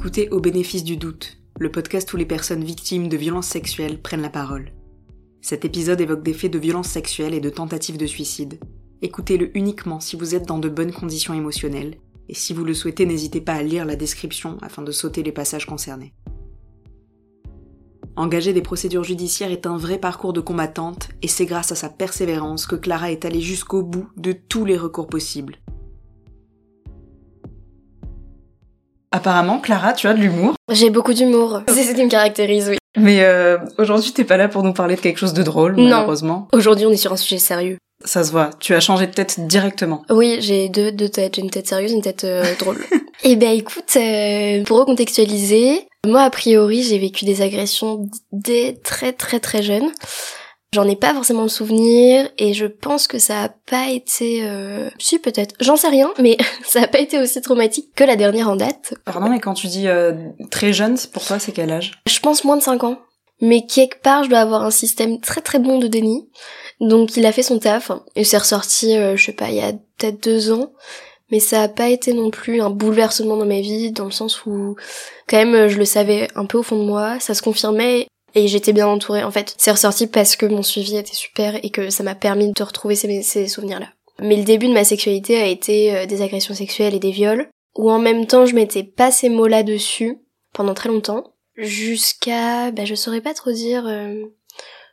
écoutez Au bénéfice du doute, le podcast où les personnes victimes de violences sexuelles prennent la parole. Cet épisode évoque des faits de violences sexuelles et de tentatives de suicide. Écoutez-le uniquement si vous êtes dans de bonnes conditions émotionnelles, et si vous le souhaitez, n'hésitez pas à lire la description afin de sauter les passages concernés. Engager des procédures judiciaires est un vrai parcours de combattante, et c'est grâce à sa persévérance que Clara est allée jusqu'au bout de tous les recours possibles. Apparemment, Clara, tu as de l'humour. J'ai beaucoup d'humour. C'est ce qui me caractérise, oui. Mais euh, aujourd'hui, t'es pas là pour nous parler de quelque chose de drôle, Non. malheureusement. Aujourd'hui, on est sur un sujet sérieux. Ça se voit. Tu as changé de tête directement. Oui, j'ai deux, deux têtes. J'ai une tête sérieuse, une tête euh, drôle. Eh ben, écoute, euh, pour recontextualiser, moi, a priori, j'ai vécu des agressions dès très très très jeune. J'en ai pas forcément le souvenir et je pense que ça a pas été... Euh... Si, peut-être. J'en sais rien, mais ça a pas été aussi traumatique que la dernière en date. Pardon, mais quand tu dis euh, très jeune, pour toi, c'est quel âge? Je pense moins de 5 ans. Mais quelque part, je dois avoir un système très très bon de déni. Donc il a fait son taf et c'est ressorti, euh, je sais pas, il y a peut-être deux ans. Mais ça a pas été non plus un bouleversement dans ma vie, dans le sens où quand même je le savais un peu au fond de moi, ça se confirmait et j'étais bien entourée. En fait, c'est ressorti parce que mon suivi était super et que ça m'a permis de retrouver ces, souvenirs-là. Mais le début de ma sexualité a été euh, des agressions sexuelles et des viols, où en même temps je mettais pas ces mots-là dessus pendant très longtemps, jusqu'à, bah je saurais pas trop dire, euh,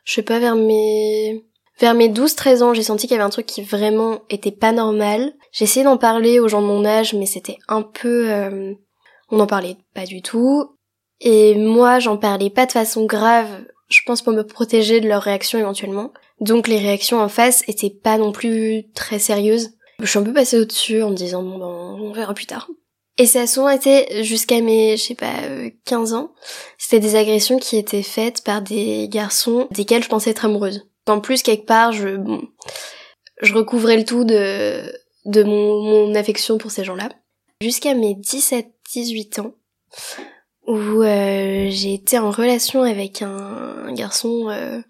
je sais pas, vers mes... Vers mes 12-13 ans, j'ai senti qu'il y avait un truc qui vraiment était pas normal. J'ai essayé d'en parler aux gens de mon âge, mais c'était un peu... euh, On n'en parlait pas du tout. Et moi, j'en parlais pas de façon grave, je pense pour me protéger de leurs réactions éventuellement. Donc les réactions en face étaient pas non plus très sérieuses. Je suis un peu passée au-dessus en me disant bon ben on verra plus tard. Et ça a souvent été jusqu'à mes, je sais pas, euh, 15 ans. C'était des agressions qui étaient faites par des garçons desquels je pensais être amoureuse. En plus, quelque part, je, bon, je recouvrais le tout de, de mon, mon affection pour ces gens-là. Jusqu'à mes 17-18 ans, où euh, j'ai été en relation avec un, un garçon euh,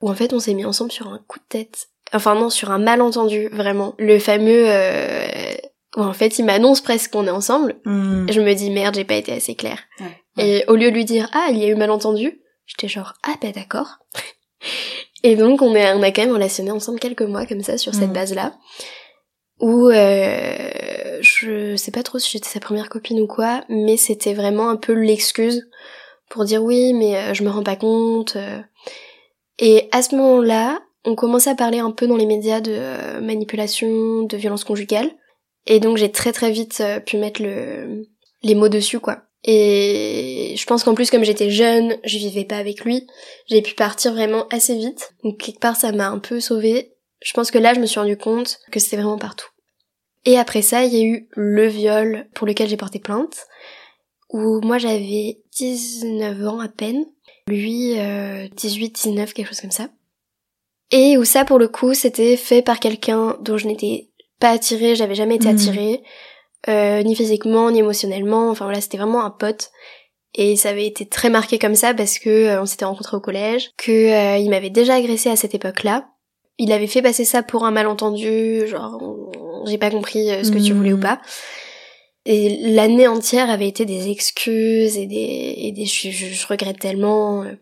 où en fait on s'est mis ensemble sur un coup de tête. Enfin non, sur un malentendu, vraiment. Le fameux... Euh, où en fait il m'annonce presque qu'on est ensemble. Hmm. Je me dis merde, j'ai pas été assez claire. Ouais. Et au lieu de lui dire ah il y a eu malentendu, j'étais genre ah bah d'accord. Et donc on, est, on a quand même relationné ensemble quelques mois comme ça sur cette Mhm. base-là. Où euh, je sais pas trop si j'étais sa première copine ou quoi, mais c'était vraiment un peu l'excuse pour dire oui mais euh, je me rends pas compte. euh. Et à ce moment-là, on commençait à parler un peu dans les médias de euh, manipulation, de violence conjugale. Et donc j'ai très très vite pu mettre le, les mots dessus quoi. Et je pense qu'en plus comme j'étais jeune, je vivais pas avec lui, j'ai pu partir vraiment assez vite. Donc quelque part ça m'a un peu sauvée. Je pense que là je me suis rendu compte que c'était vraiment partout. Et après ça, il y a eu le viol pour lequel j'ai porté plainte, où moi j'avais 19 ans à peine, lui euh, 18, 19, quelque chose comme ça. Et où ça pour le coup c'était fait par quelqu'un dont je n'étais pas attirée, j'avais jamais été Mhm. attirée, euh, ni physiquement, ni émotionnellement, enfin voilà, c'était vraiment un pote. Et ça avait été très marqué comme ça parce que euh, on s'était rencontrés au collège, que euh, il m'avait déjà agressé à cette époque-là. Il avait fait passer ça pour un malentendu, genre j'ai pas compris euh, ce que tu voulais ou pas. Et l'année entière avait été des excuses et des, et des je, je- je regrette tellement euh,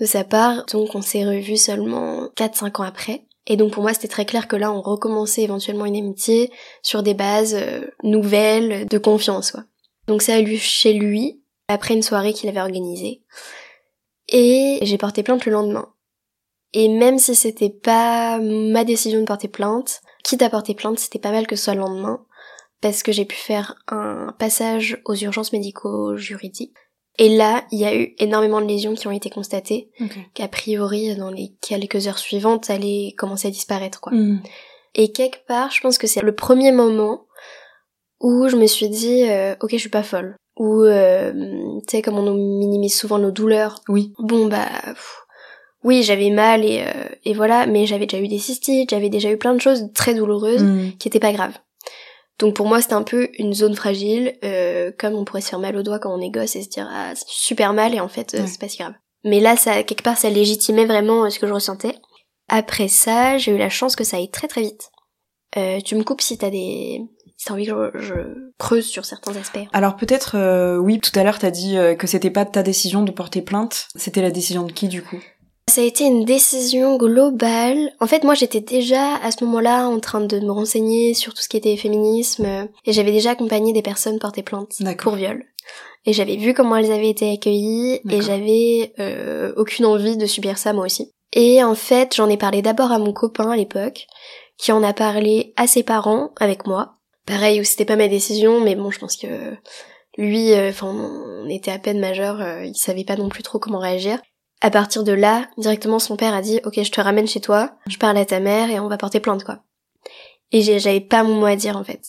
de sa part. Donc on s'est revus seulement 4-5 ans après. Et donc pour moi c'était très clair que là on recommençait éventuellement une amitié sur des bases euh, nouvelles, de confiance quoi. Donc ça a eu chez lui, après une soirée qu'il avait organisée. Et j'ai porté plainte le lendemain. Et même si c'était pas ma décision de porter plainte, quitte à porter plainte, c'était pas mal que ce soit le lendemain, parce que j'ai pu faire un passage aux urgences médico-juridiques. Et là, il y a eu énormément de lésions qui ont été constatées, Ok. qu'a priori, dans les quelques heures suivantes, allaient commencer à disparaître, quoi. Hmm. Et quelque part, je pense que c'est le premier moment où je me suis dit, euh, ok, je suis pas folle. Ou, euh, tu sais, comme on minimise souvent nos douleurs. Oui. Bon, bah, pff, oui, j'avais mal et, euh, et voilà, mais j'avais déjà eu des cystites, j'avais déjà eu plein de choses très douloureuses Hmm. qui étaient pas graves. Donc pour moi, c'était un peu une zone fragile, euh, comme on pourrait se faire mal au doigt quand on est gosse et se dire, ah, c'est super mal et en fait, euh, Ouais. c'est pas si grave. Mais là, ça, quelque part, ça légitimait vraiment ce que je ressentais. Après ça, j'ai eu la chance que ça aille très très vite. Euh, tu me coupes si t'as des, si t'as envie que je, je, creuse sur certains aspects. Alors peut-être, euh, oui, tout à l'heure t'as dit que c'était pas ta décision de porter plainte, c'était la décision de qui du coup? Ça a été une décision globale. En fait, moi, j'étais déjà à ce moment-là en train de me renseigner sur tout ce qui était féminisme et j'avais déjà accompagné des personnes porter plainte pour viol. Et j'avais vu comment elles avaient été accueillies et j'avais euh, aucune envie de subir ça moi aussi. Et en fait, j'en ai parlé d'abord à mon copain à l'époque, qui en a parlé à ses parents avec moi. Pareil, c'était pas ma décision, mais bon, je pense que lui, euh, enfin, on était à peine majeur, euh, il savait pas non plus trop comment réagir. À partir de là, directement son père a dit ok je te ramène chez toi, je parle à ta mère et on va porter plainte quoi. Et j'avais pas mon mot à dire en fait.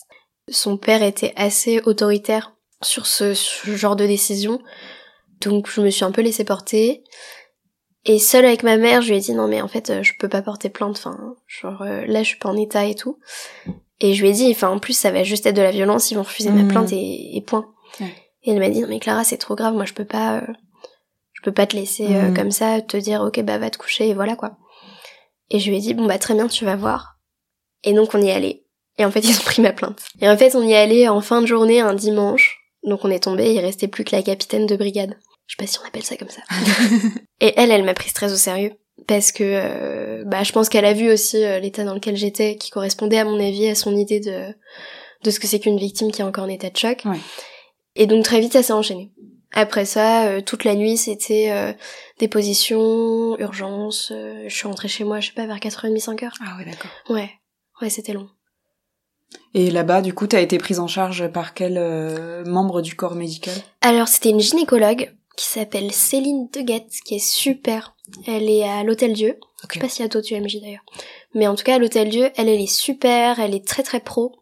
Son père était assez autoritaire sur ce, genre de décision, donc je me suis un peu laissée porter. Et seule avec ma mère, je lui ai dit non mais en fait euh, je peux pas porter plainte, enfin genre euh, là je suis pas en état et tout. Et je lui ai dit enfin en plus ça va juste être de la violence, ils vont refuser ma mmh. plainte et, point. Et elle m'a dit non mais Clara c'est trop grave, moi je peux pas euh, je peux pas te laisser euh, mm. comme ça, te dire ok bah va te coucher et voilà quoi. Et je lui ai dit bon bah très bien tu vas voir. Et donc on y est allé. Et en fait ils ont pris ma plainte. Et en fait on y est allé en fin de journée un dimanche. Donc on est tombé, il restait plus que la capitaine de brigade. Je sais pas si on appelle ça comme ça. et elle, elle m'a prise très au sérieux parce que euh, bah je pense qu'elle a vu aussi euh, l'état dans lequel j'étais qui correspondait à mon avis à son idée de de ce que c'est qu'une victime qui est encore en état de choc. Et donc très vite ça s'est enchaîné. Après ça, euh, toute la nuit, c'était euh, des positions, urgence. Euh, je suis rentrée chez moi, je sais pas, vers 4h30, 5h. Ah ouais, d'accord. Ouais, ouais, c'était long. Et là-bas, du coup, t'as été prise en charge par quel membre du corps médical? Alors, c'était une gynécologue qui s'appelle Céline Deguette, qui est super. Elle est à l'Hôtel Dieu. Je sais pas si à d'autres UMJ d'ailleurs. Mais en tout cas, à l'Hôtel Dieu, elle, elle est super, elle est très très pro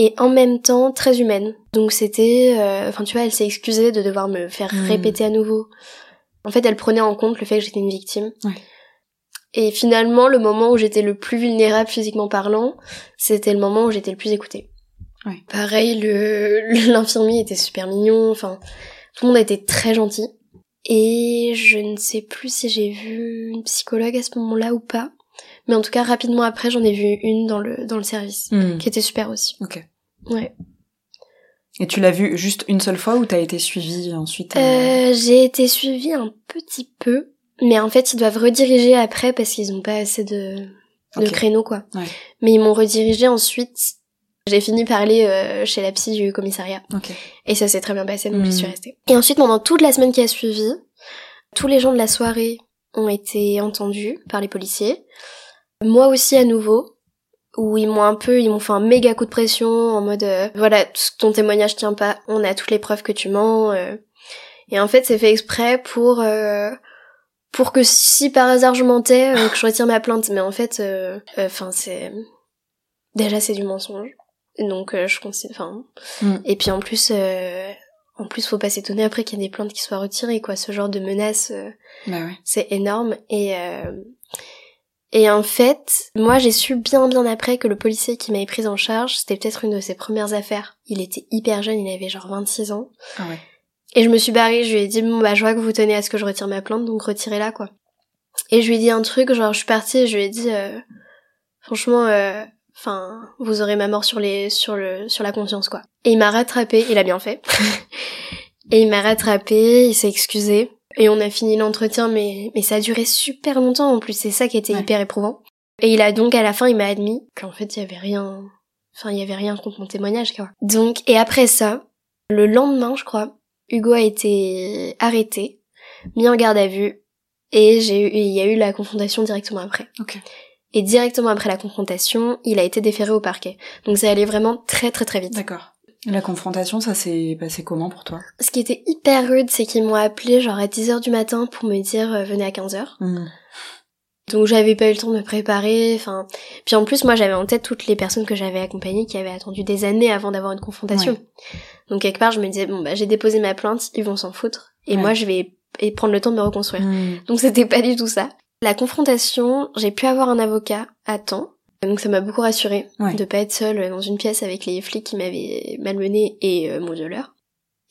et en même temps très humaine. Donc c'était, euh, enfin tu vois, elle s'est excusée de devoir me faire hmm. répéter à nouveau. En fait, elle prenait en compte le fait que j'étais une victime. Et finalement, le moment où j'étais le plus vulnérable physiquement parlant, c'était le moment où j'étais le plus écoutée. Pareil, le l'infirmier était super mignon. Enfin, tout le monde était très gentil. Et je ne sais plus si j'ai vu une psychologue à ce moment-là ou pas. Mais en tout cas, rapidement après, j'en ai vu une dans le, dans le service, hmm. qui était super aussi. Ok. Ouais. Et tu l'as vue juste une seule fois ou t'as été suivie ensuite euh... euh j'ai été suivie un petit peu, mais en fait, ils doivent rediriger après parce qu'ils ont pas assez de, de créneaux, quoi. Ouais. Mais ils m'ont redirigé ensuite. J'ai fini par aller euh, chez la psy du commissariat. Okay. Et ça s'est très bien passé, donc j'y suis hmm. restée. Et ensuite, pendant toute la semaine qui a suivi, tous les gens de la soirée ont été entendus par les policiers. Moi aussi à nouveau, où ils m'ont un peu, ils m'ont fait un méga coup de pression en mode euh, voilà, ton témoignage tient pas, on a toutes les preuves que tu mens. Euh. Et en fait, c'est fait exprès pour euh, pour que si par hasard je mentais, que je retire ma plainte. Mais en fait, enfin c'est déjà c'est du mensonge. Donc je considère, enfin. Mm. Et puis en plus. En plus, faut pas s'étonner après qu'il y ait des plaintes qui soient retirées, quoi. Ce genre de menace, bah ouais. c'est énorme. Et et en fait, moi j'ai su bien bien après que le policier qui m'avait prise en charge, c'était peut-être une de ses premières affaires. Il était hyper jeune, il avait genre 26 ans. Ah ouais. Et je me suis barrée, je lui ai dit bon bah je vois que vous tenez à ce que je retire ma plainte, donc retirez-la quoi. Et je lui ai dit un truc, genre je suis partie et je lui ai dit euh, franchement euh, enfin vous aurez ma mort sur les sur le sur la conscience quoi. Et il m'a rattrapé, il a bien fait. et il m'a rattrapé, il s'est excusé. Et on a fini l'entretien, mais, mais ça a duré super longtemps en plus, c'est ça qui était hyper éprouvant. Et il a donc, à la fin, il m'a admis qu'en fait, il y avait rien, enfin, il y avait rien contre mon témoignage, quoi. Donc, et après ça, le lendemain, je crois, Hugo a été arrêté, mis en garde à vue, et j'ai eu, il y a eu la confrontation directement après. Et directement après la confrontation, il a été déféré au parquet. Donc ça allait vraiment très très très vite. D'accord. La confrontation, ça s'est passé comment pour toi? Ce qui était hyper rude, c'est qu'ils m'ont appelé genre à 10h du matin pour me dire euh, venez à 15h. Hmm. Donc j'avais pas eu le temps de me préparer, enfin... Puis en plus, moi j'avais en tête toutes les personnes que j'avais accompagnées qui avaient attendu des années avant d'avoir une confrontation. Donc quelque part, je me disais, bon bah j'ai déposé ma plainte, ils vont s'en foutre. Et moi je vais prendre le temps de me reconstruire. Hmm. Donc c'était pas du tout ça. La confrontation, j'ai pu avoir un avocat à temps. Donc ça m'a beaucoup rassurée de pas être seule dans une pièce avec les flics qui m'avaient malmenée et euh, mon violeur.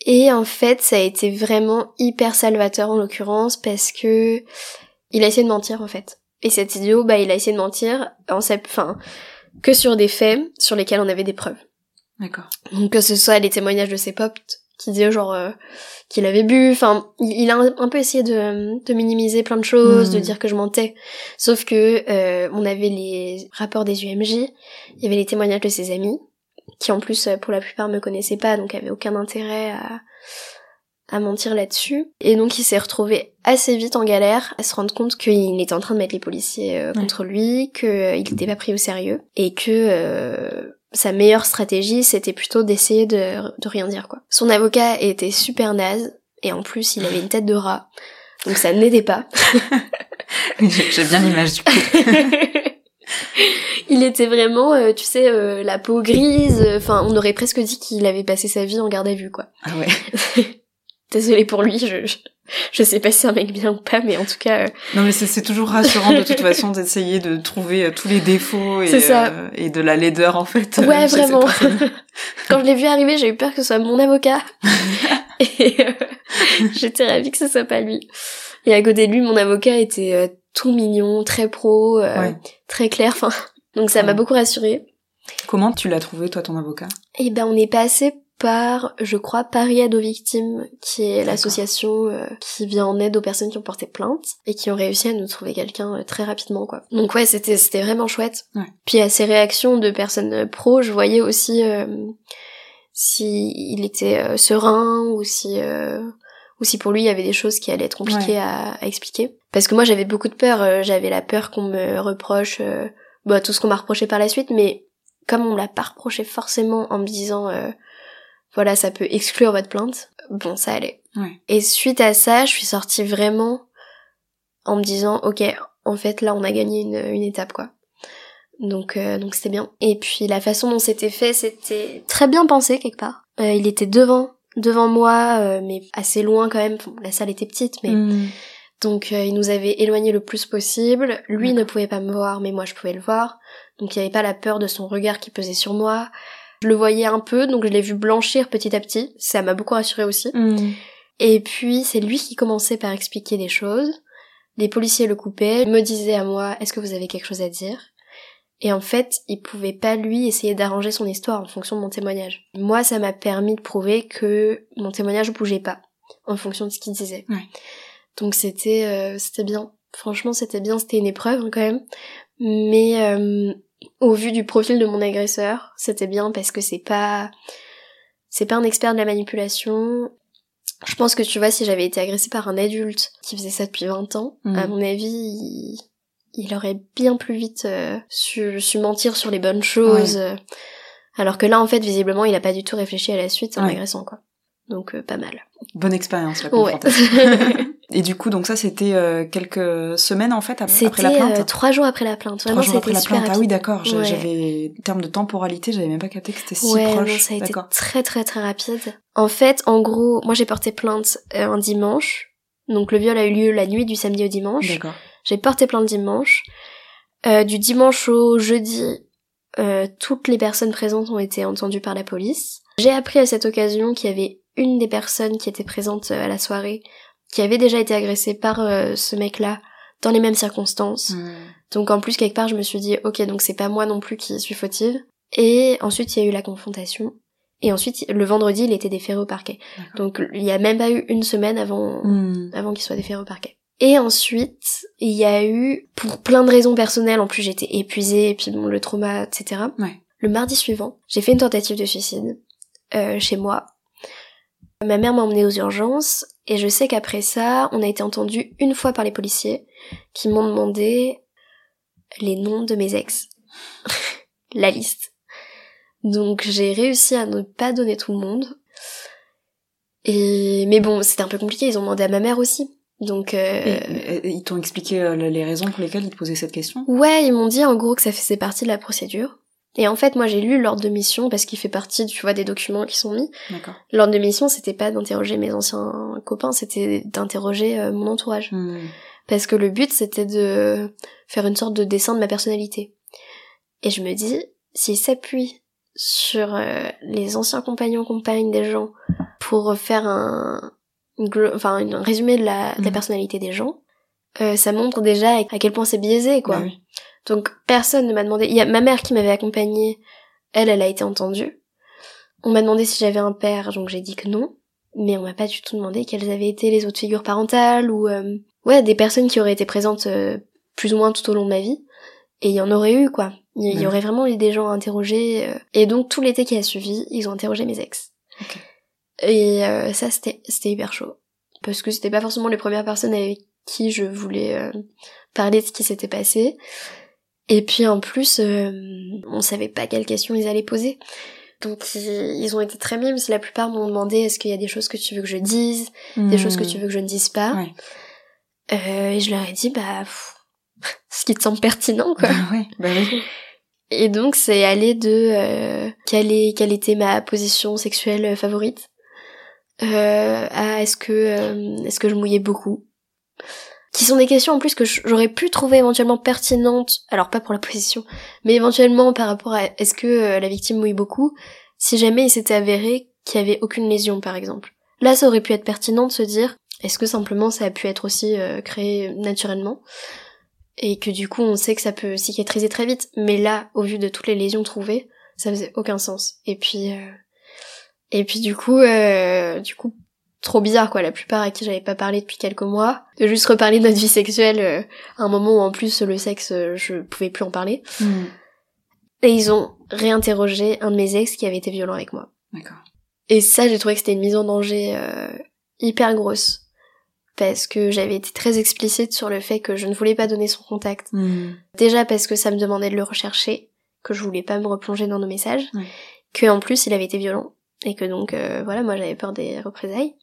Et en fait, ça a été vraiment hyper salvateur en l'occurrence parce que il a essayé de mentir en fait. Et cet idiot, bah il a essayé de mentir en enfin que sur des faits sur lesquels on avait des preuves. D'accord. Donc que ce soit les témoignages de ses potes qui disaient genre euh, qu'il avait bu, enfin il, il a un, un peu essayé de, de minimiser plein de choses, de dire que je mentais. Sauf que euh, on avait les rapports des UMJ, il y avait les témoignages de ses amis, qui en plus pour la plupart me connaissaient pas, donc avaient aucun intérêt à à mentir là-dessus. Et donc il s'est retrouvé assez vite en galère à se rendre compte qu'il était en train de mettre les policiers euh, Ouais. contre lui, qu'il n'était pas pris au sérieux, et que euh, sa meilleure stratégie c'était plutôt d'essayer de, de rien dire quoi. Son avocat était super naze, et en plus il avait une tête de rat, donc ça n'aidait pas. J'ai bien l'image du coup. il était vraiment, euh, tu sais, euh, la peau grise, enfin on aurait presque dit qu'il avait passé sa vie en garde à vue quoi. Ah ouais. Désolée pour lui, je, je, je sais pas si c'est un mec bien ou pas, mais en tout cas... euh, Non mais c'est- toujours rassurant de toute façon d'essayer de trouver euh, tous les défauts et, ça. euh, et de la laideur en fait. Ouais, vraiment. Quand je l'ai vu arriver, j'ai eu peur que ce soit mon avocat. Et euh, j'étais ravie que ce soit pas lui. Et à côté de lui, mon avocat était tout mignon, très pro, Ouais. très clair. Enfin, donc ça m'a beaucoup rassurée. Comment tu l'as trouvé toi ton avocat? Et ben on est passé par, je crois, Paris Aide aux Victimes, qui est l'association euh, qui vient en aide aux personnes qui ont porté plainte et qui ont réussi à nous trouver quelqu'un euh, très rapidement, quoi. Donc ouais, c'était c'était vraiment chouette. Ouais. Puis à ces réactions de personnes euh, pro, je voyais aussi euh, si il était euh, serein ou si euh, ou si pour lui il y avait des choses qui allaient être compliquées Ouais. à, à expliquer. Parce que moi j'avais beaucoup de peur, j'avais la peur qu'on me reproche euh, bah, tout ce qu'on m'a reproché par la suite, mais comme on me l'a pas reproché forcément en me disant euh, voilà ça peut exclure votre plainte, bon ça allait. Ouais. Et suite à ça, je suis sortie vraiment en me disant ok en fait là on a gagné une, une étape quoi. Donc euh, donc c'était bien. Et puis la façon dont c'était fait, c'était très bien pensé quelque part. Euh, il était devant devant moi, euh, mais assez loin quand même. Bon, la salle était petite, mais Hmm. donc il nous avait éloigné le plus possible. Lui ne pouvait pas me voir, mais moi je pouvais le voir. Donc il n'y avait pas la peur de son regard qui pesait sur moi. Je le voyais un peu, donc je l'ai vu blanchir petit à petit. Ça m'a beaucoup rassurée aussi. Hmm. Et puis c'est lui qui commençait par expliquer des choses. Les policiers le coupaient, me disaient à moi est-ce que vous avez quelque chose à dire? Et en fait, il pouvait pas lui essayer d'arranger son histoire en fonction de mon témoignage. Moi, ça m'a permis de prouver que mon témoignage bougeait pas en fonction de ce qu'il disait. Ouais. Donc c'était euh, c'était bien. Franchement, c'était bien, c'était une épreuve hein, quand même. Mais euh, au vu du profil de mon agresseur, c'était bien parce que c'est pas c'est pas un expert de la manipulation. Je pense que tu vois, si j'avais été agressée par un adulte qui faisait ça depuis 20 ans, Mhm. à mon avis, il, il aurait bien plus vite euh, su, su mentir sur les bonnes choses. Alors que là, en fait, visiblement, il a pas du tout réfléchi à la suite en Ouais. agressant, quoi. Donc, euh, pas mal. Bonne expérience la Ouais. Et du coup donc ça c'était euh, quelques semaines en fait ap- après C'était la plainte. euh, trois jours après la plainte. Trois jours après c'était la plainte. Ah oui d'accord. Ouais. J'avais en termes de temporalité j'avais même pas capté que c'était si ouais, proche. non, ça a été très très très rapide. En fait, en gros, moi j'ai porté plainte euh, un dimanche. Donc le viol a eu lieu la nuit du samedi au dimanche. D'accord. J'ai porté plainte dimanche. Euh, du dimanche au jeudi, euh, toutes les personnes présentes ont été entendues par la police. J'ai appris à cette occasion qu'il y avait une des personnes qui était présente à la soirée qui avait déjà été agressée par euh, ce mec-là dans les mêmes circonstances. Hmm. Donc en plus quelque part je me suis dit ok donc c'est pas moi non plus qui suis fautive. Et ensuite il y a eu la confrontation. Et ensuite le vendredi il était déféré au parquet. Donc il y a même pas eu une semaine avant Hmm. avant qu'il soit déféré au parquet. Et ensuite, il y a eu, pour plein de raisons personnelles, en plus j'étais épuisée, et puis bon, le trauma, etc. Ouais. Le mardi suivant, j'ai fait une tentative de suicide, euh, chez moi. Ma mère m'a emmenée aux urgences, et je sais qu'après ça, on a été entendu une fois par les policiers, qui m'ont demandé les noms de mes ex. La liste. Donc j'ai réussi à ne pas donner tout le monde. Et mais bon, c'était un peu compliqué, ils ont demandé à ma mère aussi. Donc euh, Et- et- ils t'ont expliqué euh, les raisons pour lesquelles ils te posaient cette question? Ouais, ils m'ont dit en gros que ça faisait partie de la procédure. Et en fait, moi j'ai lu l'ordre de mission parce qu'il fait partie, tu vois, des documents qui sont mis. D'accord. L'ordre de mission, c'était pas d'interroger mes anciens copains, c'était d'interroger euh, mon entourage. Hmm. Parce que le but, c'était de faire une sorte de dessin de ma personnalité. Et je me dis, s'ils s'appuient sur euh, les anciens compagnons, compagnes des gens pour faire un, enfin, un résumé de la, de la Mhm. personnalité des gens, euh, ça montre déjà à quel point c'est biaisé, quoi. Bah oui. Donc personne ne m'a demandé. Il y a ma mère qui m'avait accompagnée. Elle, elle a été entendue. On m'a demandé si j'avais un père, donc j'ai dit que non. Mais on m'a pas du tout demandé quelles avaient été les autres figures parentales ou euh, ouais des personnes qui auraient été présentes euh, plus ou moins tout au long de ma vie. Et il y en aurait eu quoi. Il y, aurait vraiment eu des gens à interroger. euh. Et donc tout l'été qui a suivi, ils ont interrogé mes ex. Et euh, ça c'était c'était hyper chaud parce que c'était pas forcément les premières personnes avec qui je voulais euh, parler de ce qui s'était passé. Et puis en plus, euh, on savait pas quelles questions ils allaient poser. Donc ils, ont été très mimes. La plupart m'ont demandé est-ce qu'il y a des choses que tu veux que je dise, des choses que tu veux que je ne dise pas? Hmm. Ouais. Euh, et je leur ai dit bah pff, ce qui te semble pertinent quoi. Bah ouais, bah oui. Et donc c'est allé de euh, quelle, est, quelle était ma position sexuelle euh, favorite euh, à est-ce que euh, est-ce que je mouillais beaucoup? Qui sont des questions en plus que j'aurais pu trouver éventuellement pertinentes alors pas pour la position mais éventuellement par rapport à est-ce que euh, la victime mouille beaucoup si jamais il s'était avéré qu'il y avait aucune lésion par exemple. Là ça aurait pu être pertinent de se dire est-ce que simplement ça a pu être aussi euh, créé naturellement et que du coup on sait que ça peut cicatriser très vite mais là au vu de toutes les lésions trouvées ça faisait aucun sens. Et puis euh, et puis du coup euh, du coup trop bizarre quoi la plupart à qui j'avais pas parlé depuis quelques mois de juste reparler de notre vie sexuelle euh, à un moment où en plus le sexe euh, je pouvais plus en parler Hmm. et ils ont réinterrogé un de mes ex qui avait été violent avec moi D'accord. et ça j'ai trouvé que c'était une mise en danger euh, hyper grosse parce que j'avais été très explicite sur le fait que je ne voulais pas donner son contact Hmm. Déjà parce que ça me demandait de le rechercher, que je voulais pas me replonger dans nos messages, que en plus il avait été violent et que donc euh, voilà moi j'avais peur des représailles.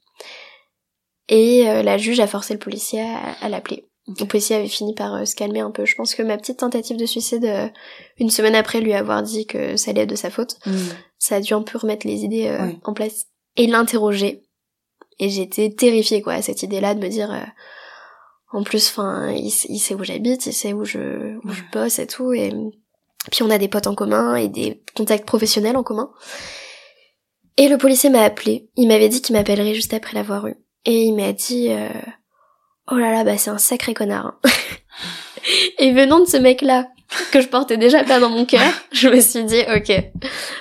Et euh, la juge a forcé le policier à, à l'appeler. Le policier avait fini par euh, se calmer un peu. Je pense que ma petite tentative de suicide, euh, une semaine après lui avoir dit que ça allait être de sa faute, Hmm. ça a dû un peu remettre les idées en place. Et il l'a interrogé. Et j'étais terrifiée quoi à cette idée-là de me dire euh, en plus enfin il, sait où j'habite, il sait où je où je bosse et tout et puis on a des potes en commun et des contacts professionnels en commun. Et le policier m'a appelé, il m'avait dit qu'il m'appellerait juste après l'avoir eu et il m'a dit euh, "Oh là là, bah c'est un sacré connard." hein. et venant de ce mec-là que je portais déjà pas dans mon cœur, je me suis dit "OK,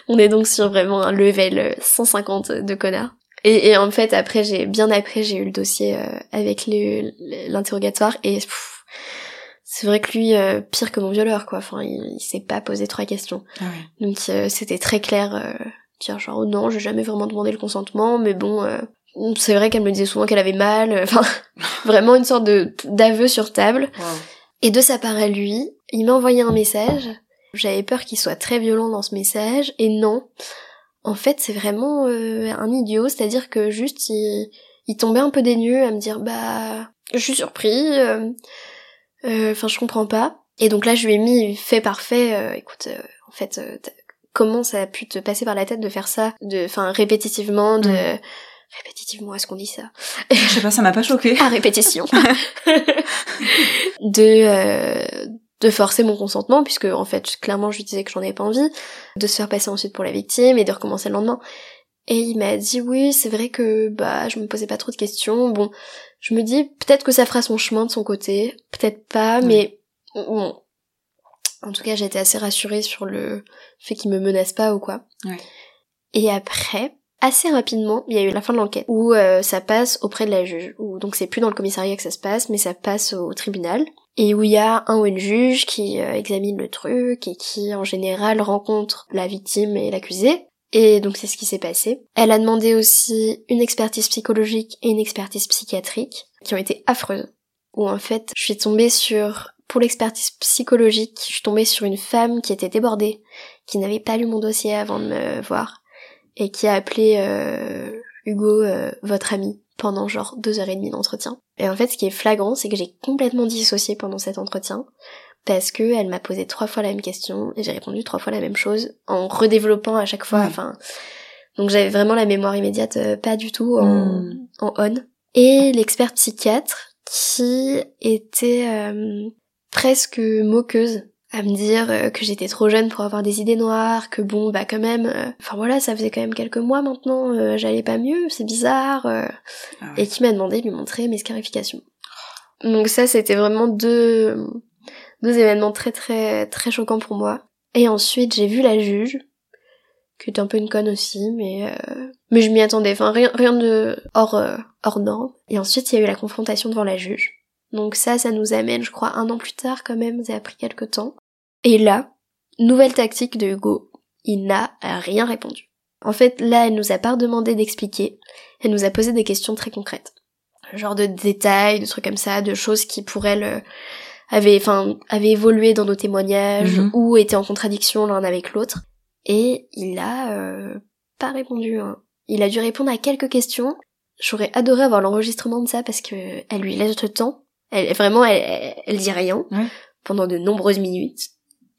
on est donc sur vraiment un level euh, 150 de connard." Et, et en fait, après, j'ai bien après, j'ai eu le dossier euh, avec l'interrogatoire et c'est vrai que lui, euh, pire que mon violeur, quoi. Enfin, il, il s'est pas posé trois questions. Ah ouais. Donc euh, c'était très clair. Euh, dire genre oh non, j'ai jamais vraiment demandé le consentement, mais bon, euh, c'est vrai qu'elle me disait souvent qu'elle avait mal. euh, Enfin, vraiment une sorte de d'aveu sur table. Wow. Et de sa part à lui, il m'a envoyé un message. J'avais peur qu'il soit très violent dans ce message, et non. En fait, c'est vraiment euh, un idiot, c'est-à-dire que juste il, il tombait un peu des nues à me dire bah je suis surpris, euh, euh, enfin je comprends pas. Et donc là je lui ai mis fait par fait, euh, écoute, euh, en fait euh, comment ça a pu te passer par la tête de faire ça, de, enfin répétitivement, de répétitivement, est-ce qu'on dit ça? Je sais pas, ça m'a pas choqué. à répétition. De euh, de forcer mon consentement puisque en fait clairement je lui disais que j'en avais pas envie de se faire passer ensuite pour la victime et de recommencer le lendemain. Et il m'a dit oui c'est vrai que bah je me posais pas trop de questions. Bon je me dis peut-être que ça fera son chemin de son côté. Peut-être pas mais bon en tout cas j'ai été assez rassurée sur le fait qu'il me menace pas ou quoi Ouais. et après assez rapidement, il y a eu la fin de l'enquête où euh, ça passe auprès de la juge. Où, donc c'est plus dans le commissariat que ça se passe, mais ça passe au tribunal. Et où il y a un ou une juge qui euh, examine le truc et qui en général rencontre la victime et l'accusé. Et donc c'est ce qui s'est passé. Elle a demandé aussi une expertise psychologique et une expertise psychiatrique qui ont été affreuses. Où en fait je suis tombée sur pour l'expertise psychologique, je suis tombée sur une femme qui était débordée, qui n'avait pas lu mon dossier avant de me voir et qui a appelé euh, Hugo euh, votre ami pendant genre deux heures et demie d'entretien. Et en fait, ce qui est flagrant, c'est que j'ai complètement dissocié pendant cet entretien parce que elle m'a posé trois fois la même question et j'ai répondu trois fois la même chose en redéveloppant à chaque fois. Ouais. Enfin, donc j'avais vraiment la mémoire immédiate, euh, pas du tout en, Hmm. en on. Et l'expert psychiatre qui était euh, presque moqueuse à me dire euh, que j'étais trop jeune pour avoir des idées noires, que bon bah quand même, euh, enfin voilà, ça faisait quand même quelques mois maintenant, euh, j'allais pas mieux, c'est bizarre, euh, Ah ouais. et qui m'a demandé de lui montrer mes scarifications. Donc ça c'était vraiment deux deux événements très très très choquants pour moi. Et ensuite j'ai vu la juge qui était un peu une conne aussi, mais euh, mais je m'y attendais. Enfin, rien, rien de hors hors norme. Et ensuite, il y a eu la confrontation devant la juge. Donc ça, ça nous amène, je crois, un an plus tard quand même. Ça a pris quelques temps. Et là, nouvelle tactique de Hugo. Il n'a rien répondu. En fait, là, elle nous a pas demandé d'expliquer. Elle nous a posé des questions très concrètes. Genre de détails, de trucs comme ça, de choses qui pour elle euh, avaient, enfin, avaient évolué dans nos témoignages Mhm. ou étaient en contradiction l'un avec l'autre. Et il a euh, pas répondu. hein. Il a dû répondre à quelques questions. J'aurais adoré avoir l'enregistrement de ça parce que elle lui laisse le temps. Elle, vraiment, elle, elle, dit rien Ouais. pendant de nombreuses minutes.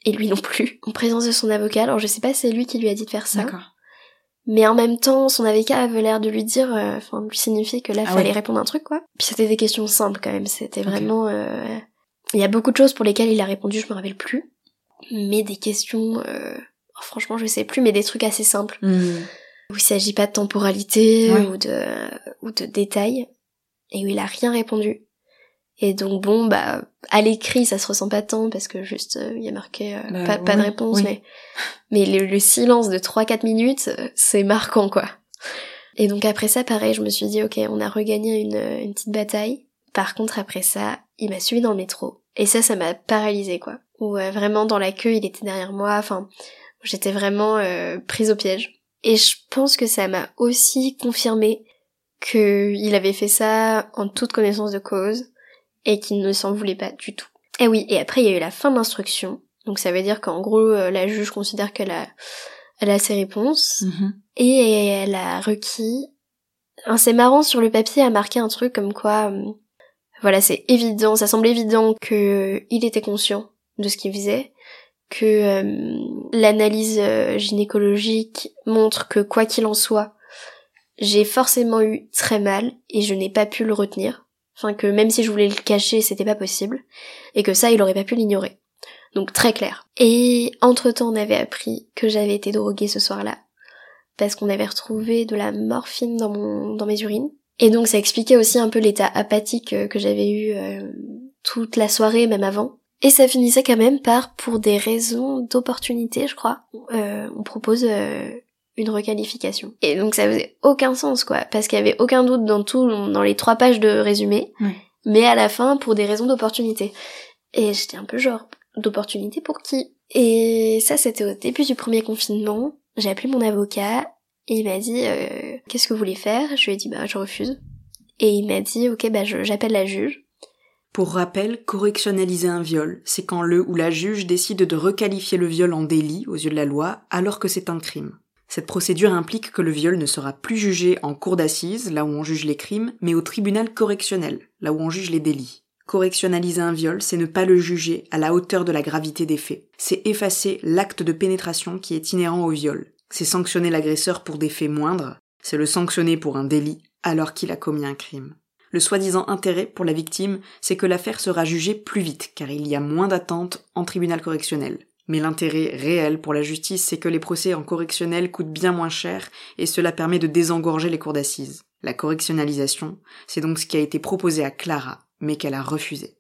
Et lui non plus. En présence de son avocat. Alors je sais pas si c'est lui qui lui a dit de faire ça. Mais en même temps, son avocat avait l'air de lui dire, euh, enfin, de lui signifier que là, Ah fallait ouais. répondre un truc, quoi. Puis c'était des questions simples, quand même. C'était vraiment... euh, Il y a beaucoup de choses pour lesquelles il a répondu, je me rappelle plus. Mais des questions... euh, oh, franchement, je sais plus, mais des trucs assez simples. Hmm. Où il s'agit pas de temporalité Ouais. ou de ou de détails. Et où il a rien répondu. Et donc bon, bah, à l'écrit, ça se ressent pas tant, parce que juste, euh, il y a marqué euh, Bah, pas, pas de réponse, oui. mais, mais le, le silence de 3-4 minutes, euh, c'est marquant, quoi. Et donc après ça, pareil, je me suis dit, ok, on a regagné une, une petite bataille. Par contre, après ça, il m'a suivi dans le métro. Et ça, ça m'a paralysée, quoi. Euh, vraiment, dans la queue, il était derrière moi, enfin, j'étais vraiment prise au piège. Et je pense que ça m'a aussi confirmé qu'il avait fait ça en toute connaissance de cause et qu'il ne s'en voulait pas du tout. Et oui, et après il y a eu la fin de l'instruction. Donc ça veut dire qu'en gros euh, la juge considère qu'elle a elle a ses réponses Mhm. et elle a requis c'est marrant sur le papier à marquer un truc comme quoi euh, voilà, c'est évident, ça semble évident que euh, il était conscient de ce qu'il faisait, que euh, l'analyse gynécologique montre que quoi qu'il en soit, j'ai forcément eu très mal et je n'ai pas pu le retenir. Enfin que même si je voulais le cacher, c'était pas possible et que ça il aurait pas pu l'ignorer. Donc très clair. Et entre-temps, on avait appris que j'avais été droguée ce soir-là parce qu'on avait retrouvé de la morphine dans mon dans mes urines. Et donc ça expliquait aussi un peu l'état apathique euh, que j'avais eu euh, toute la soirée, même avant. Et ça finissait quand même par, pour des raisons d'opportunité, je crois, on propose euh, une requalification. Et donc ça faisait aucun sens, quoi, parce qu'il y avait aucun doute dans tout, dans les trois pages de résumé, Ouais. mais à la fin, pour des raisons d'opportunité. Et j'étais un peu genre, d'opportunité pour qui? Et ça, c'était au début du premier confinement. J'ai appelé mon avocat, et il m'a dit, euh, qu'est-ce que vous voulez faire? Je lui ai dit, bah, je refuse. Et il m'a dit, ok, bah, j'appelle la juge. Pour rappel, correctionnaliser un viol, c'est quand le ou la juge décide de requalifier le viol en délit aux yeux de la loi alors que c'est un crime. Cette procédure implique que le viol ne sera plus jugé en cour d'assises, là où on juge les crimes, mais au tribunal correctionnel, là où on juge les délits. Correctionnaliser un viol, c'est ne pas le juger à la hauteur de la gravité des faits. C'est effacer l'acte de pénétration qui est inhérent au viol. C'est sanctionner l'agresseur pour des faits moindres. C'est le sanctionner pour un délit alors qu'il a commis un crime. Le soi-disant intérêt pour la victime, c'est que l'affaire sera jugée plus vite, car il y a moins d'attentes en tribunal correctionnel. Mais l'intérêt réel pour la justice, c'est que les procès en correctionnel coûtent bien moins cher, et cela permet de désengorger les cours d'assises. La correctionnalisation, c'est donc ce qui a été proposé à Clara, mais qu'elle a refusé.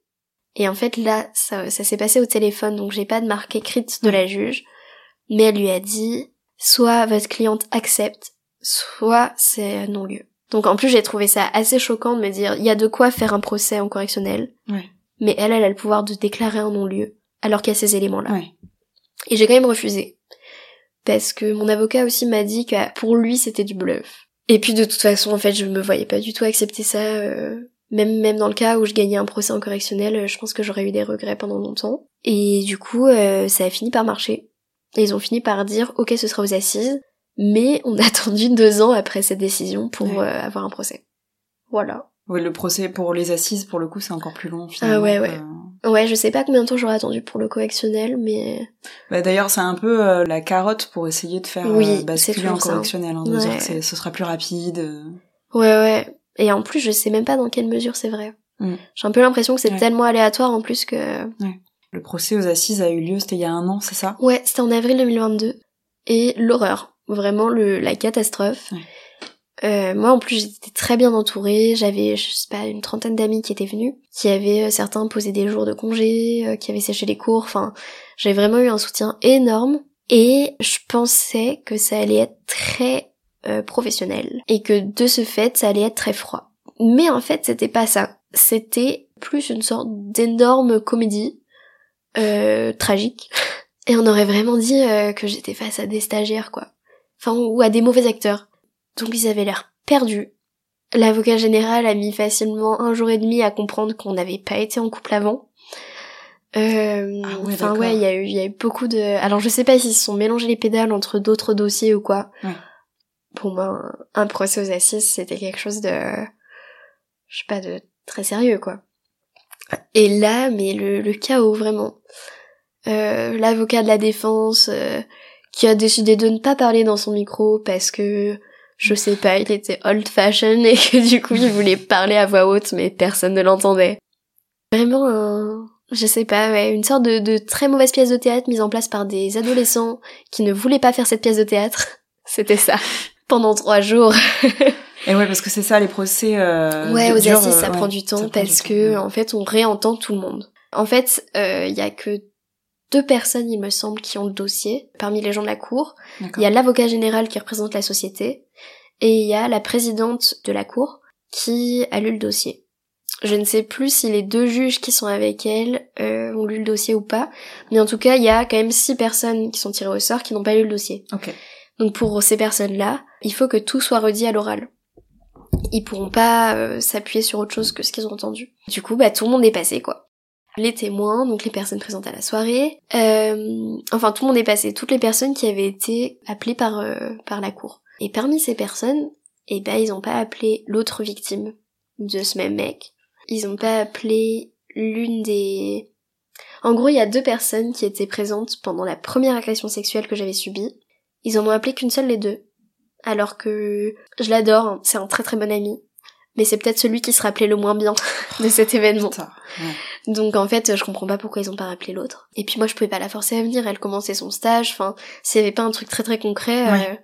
Et en fait, là, ça, ça s'est passé au téléphone, donc j'ai pas de marque écrite de la juge. Mais elle lui a dit, soit votre cliente accepte, soit c'est non-lieu. Donc en plus, j'ai trouvé ça assez choquant de me dire, il y a de quoi faire un procès en correctionnel. Ouais. Mais elle, elle a le pouvoir de déclarer un non-lieu, alors qu'il y a ces éléments-là. Ouais. Et j'ai quand même refusé. Parce que mon avocat aussi m'a dit que pour lui, c'était du bluff. Et puis de toute façon, en fait, je me voyais pas du tout accepter ça. euh, même, même dans le cas où je gagnais un procès en correctionnel, euh, je pense que j'aurais eu des regrets pendant longtemps. Et du coup, euh, ça a fini par marcher. Et ils ont fini par dire, ok, ce sera aux assises. Mais on a attendu deux ans après cette décision pour Ouais. euh, avoir un procès. Voilà. Ouais, le procès pour les assises, pour le coup, c'est encore plus long. finalement, Ah ouais, ouais. Ouais, je sais pas combien de temps j'aurais attendu pour le correctionnel, mais... Bah, D'ailleurs, c'est un peu euh, la carotte pour essayer de faire Oui, euh, basculer en correctionnel, hein, de Ouais. dire que ce sera plus rapide. euh. Ouais, ouais. Et en plus, je sais même pas dans quelle mesure c'est vrai. Mm. J'ai un peu l'impression que c'est Ouais. tellement aléatoire en plus que... Le procès aux assises a eu lieu, c'était il y a un an, c'est ça? Ouais, c'était en avril 2022. Et l'horreur. Vraiment le, la catastrophe. Euh, moi, en plus, j'étais très bien entourée. J'avais, je sais pas, une trentaine d'amis qui étaient venus, qui avaient euh, certains posé des jours de congé, euh, qui avaient séché les cours. Enfin, j'avais vraiment eu un soutien énorme. Et je pensais que ça allait être très euh, professionnel et que de ce fait ça allait être très froid. Mais en fait c'était pas ça. C'était plus une sorte d'énorme comédie euh, tragique. Et on aurait vraiment dit euh, que j'étais face à des stagiaires quoi. Enfin ou à des mauvais acteurs. Donc ils avaient l'air perdus. L'avocat général a mis facilement un jour et demi à comprendre qu'on n'avait pas été en couple avant. Euh, Ah enfin ouais, il y a eu, il y a eu beaucoup de. Alors je sais pas s'ils se sont mélangés les pédales entre d'autres dossiers ou quoi. Ouais. Pour moi, un un procès aux assises, c'était quelque chose de, je sais pas, de très sérieux quoi. Et là, mais le, le chaos vraiment. Euh, L'avocat de la défense euh, qui a décidé de ne pas parler dans son micro parce que je sais pas, il était old fashion et que du coup il voulait parler à voix haute mais personne ne l'entendait. Vraiment un, je sais pas, ouais, une sorte de, de très mauvaise pièce de théâtre mise en place par des adolescents qui ne voulaient pas faire cette pièce de théâtre. C'était ça. Pendant trois jours. Et ouais, parce que c'est ça, les procès. Euh, ouais, aux assises, euh, ça ouais, prend du temps parce du que, temps, en fait, on réentend tout le monde. En fait, il y a que deux personnes, il me semble, qui ont le dossier parmi les gens de la cour. Il y a l'avocat général qui représente la société et il y a la présidente de la cour qui a lu le dossier. Je ne sais plus si les deux juges qui sont avec elle euh, ont lu le dossier ou pas, mais en tout cas, il y a quand même six personnes qui sont tirées au sort qui n'ont pas lu le dossier. Ok. Donc pour ces personnes-là, il faut que tout soit redit à l'oral. Ils pourront pas euh, s'appuyer sur autre chose que ce qu'ils ont entendu. Du coup, bah tout le monde est passé quoi. Les témoins, donc les personnes présentes à la soirée, euh, enfin tout le monde est passé, toutes les personnes qui avaient été appelées par euh, par la cour. Et parmi ces personnes, eh ben ils ont pas appelé l'autre victime de ce même mec. Ils ont pas appelé l'une des en gros, il y a deux personnes qui étaient présentes pendant la première agression sexuelle que j'avais subie. Ils en ont appelé qu'une seule les deux. Alors que je l'adore, hein, c'est un très très bon ami. Mais c'est peut-être celui qui se rappelait le moins bien de cet événement. Putain, ouais. Donc en fait, je comprends pas pourquoi ils ont pas rappelé l'autre. Et puis moi, je pouvais pas la forcer à venir. Elle commençait son stage. Enfin, s'il y avait pas un truc très très concret, Ouais. euh,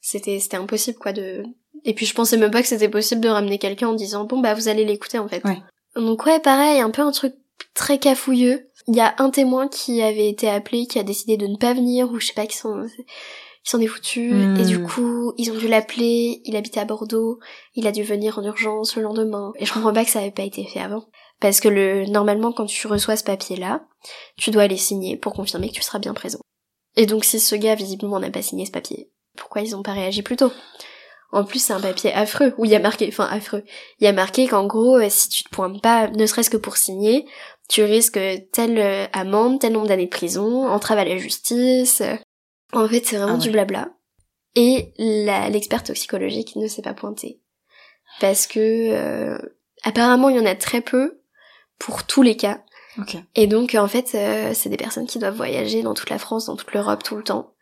c'était c'était impossible quoi de. Et puis je pensais même pas que c'était possible de ramener quelqu'un en disant bon bah vous allez l'écouter en fait. Ouais. Donc ouais, pareil, un peu un truc très cafouilleux. Il y a un témoin qui avait été appelé, qui a décidé de ne pas venir, ou je sais pas, qui s'en, qui s'en est foutu. Hmm. Et du coup, ils ont dû l'appeler, il habitait à Bordeaux, il a dû venir en urgence le lendemain. Et je comprends pas que ça avait pas été fait avant. Parce que le, normalement, quand tu reçois ce papier-là, tu dois aller signer pour confirmer que tu seras bien présent. Et donc, si ce gars, visiblement, n'a pas signé ce papier, pourquoi ils ont pas réagi plus tôt? En plus, c'est un papier affreux, où il y a marqué, enfin affreux, il y a marqué qu'en gros, euh, si tu te pointes pas, ne serait-ce que pour signer, tu risques telle euh, amende, tel nombre d'années de prison, entrave à la justice. En fait, c'est vraiment Ah du blabla. Et l'expert toxicologique ne s'est pas pointé. Parce que, euh, apparemment, il y en a très peu pour tous les cas. Et donc, en fait, euh, c'est des personnes qui doivent voyager dans toute la France, dans toute l'Europe, tout le temps.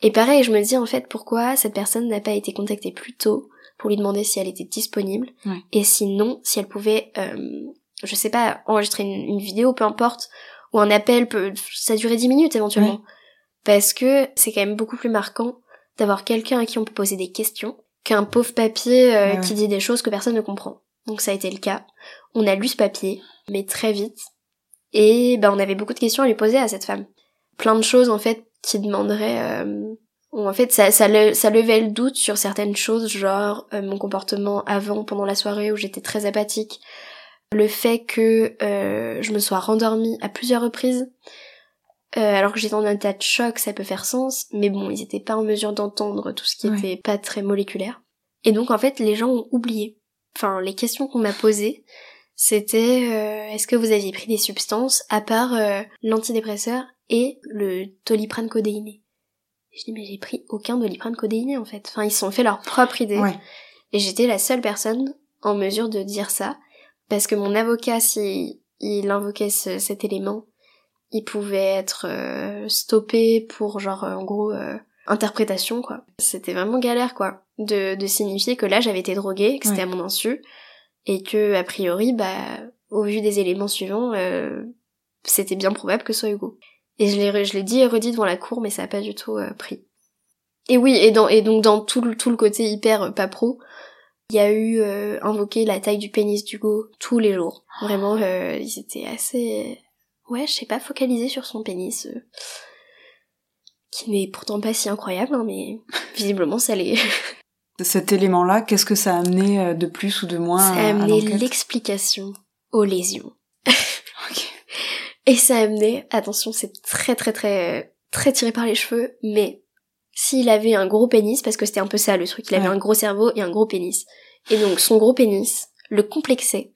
Et pareil, je me dis, en fait, pourquoi cette personne n'a pas été contactée plus tôt pour lui demander si elle était disponible, Ouais. et sinon, si elle pouvait, euh, je sais pas, enregistrer une, une vidéo, peu importe, ou un appel, peut, ça durait 10 minutes éventuellement. Parce que c'est quand même beaucoup plus marquant d'avoir quelqu'un à qui on peut poser des questions qu'un pauvre papier euh, Ouais, qui dit des choses que personne ne comprend. Donc ça a été le cas. On a lu ce papier, mais très vite. Et ben on avait beaucoup de questions à lui poser à cette femme. Plein de choses en fait qui demanderaient... euh, en fait ça, ça, le- ça levait le doute sur certaines choses, genre euh, mon comportement avant, pendant la soirée où j'étais très apathique. Le fait que euh, je me sois rendormie à plusieurs reprises. Euh, alors que j'étais en état de choc, ça peut faire sens, mais bon, ils étaient pas en mesure d'entendre tout ce qui Ouais. était pas très moléculaire. Et donc en fait, les gens ont oublié. Enfin, les questions qu'on m'a posées, c'était euh, est-ce que vous aviez pris des substances à part euh, l'antidépresseur et le doliprane codéiné Je dis mais j'ai pris aucun doliprane codéiné en fait. Enfin, ils se sont fait leur propre idée. Ouais. Et j'étais la seule personne en mesure de dire ça, parce que mon avocat, si il invoquait ce- cet élément, il pouvait être euh, stoppé pour genre euh, en gros euh, interprétation quoi. C'était vraiment galère quoi, de, de signifier que là j'avais été droguée, que c'était Ouais. à mon insu, et que a priori bah au vu des éléments suivants, euh, c'était bien probable que ce soit Hugo. Et je l'ai je l'ai dit et redit devant la cour, mais ça a pas du tout euh, pris. Et oui, et, dans, et donc dans tout le, tout le côté hyper euh, pas pro, il y a eu euh, invoqué la taille du pénis d'Hugo tous les jours. Vraiment, euh, ils étaient assez... Ouais, je sais pas, focalisés sur son pénis. euh. qui n'est pourtant pas si incroyable, hein, mais visiblement ça l'est. Cet élément-là, qu'est-ce que ça a amené euh, de plus ou de moins Ça a amené l'explication aux lésions. Ok. Et ça a amené, attention, c'est très très très très tiré par les cheveux, mais s'il avait un gros pénis, parce que c'était un peu ça le truc, il avait Ouais. un gros cerveau et un gros pénis. Et donc son gros pénis le complexait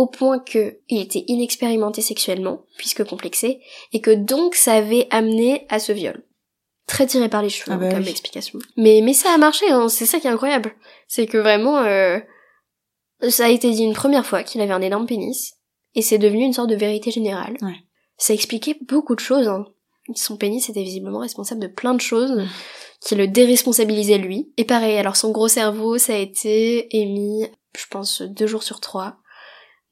au point que il était inexpérimenté sexuellement, puisque complexé, et que donc ça avait amené à ce viol. Très tiré par les cheveux Ah bah comme oui. explication. Mais mais ça a marché, hein, c'est ça qui est incroyable. C'est que vraiment euh, ça a été dit une première fois qu'il avait un énorme pénis, et c'est devenu une sorte de vérité générale. Ouais. Ça expliquait beaucoup de choses. Hein. Son pénis était visiblement responsable de plein de choses qui le déresponsabilisaient lui. Et pareil, alors son gros cerveau, ça a été émis, je pense, deux jours sur trois.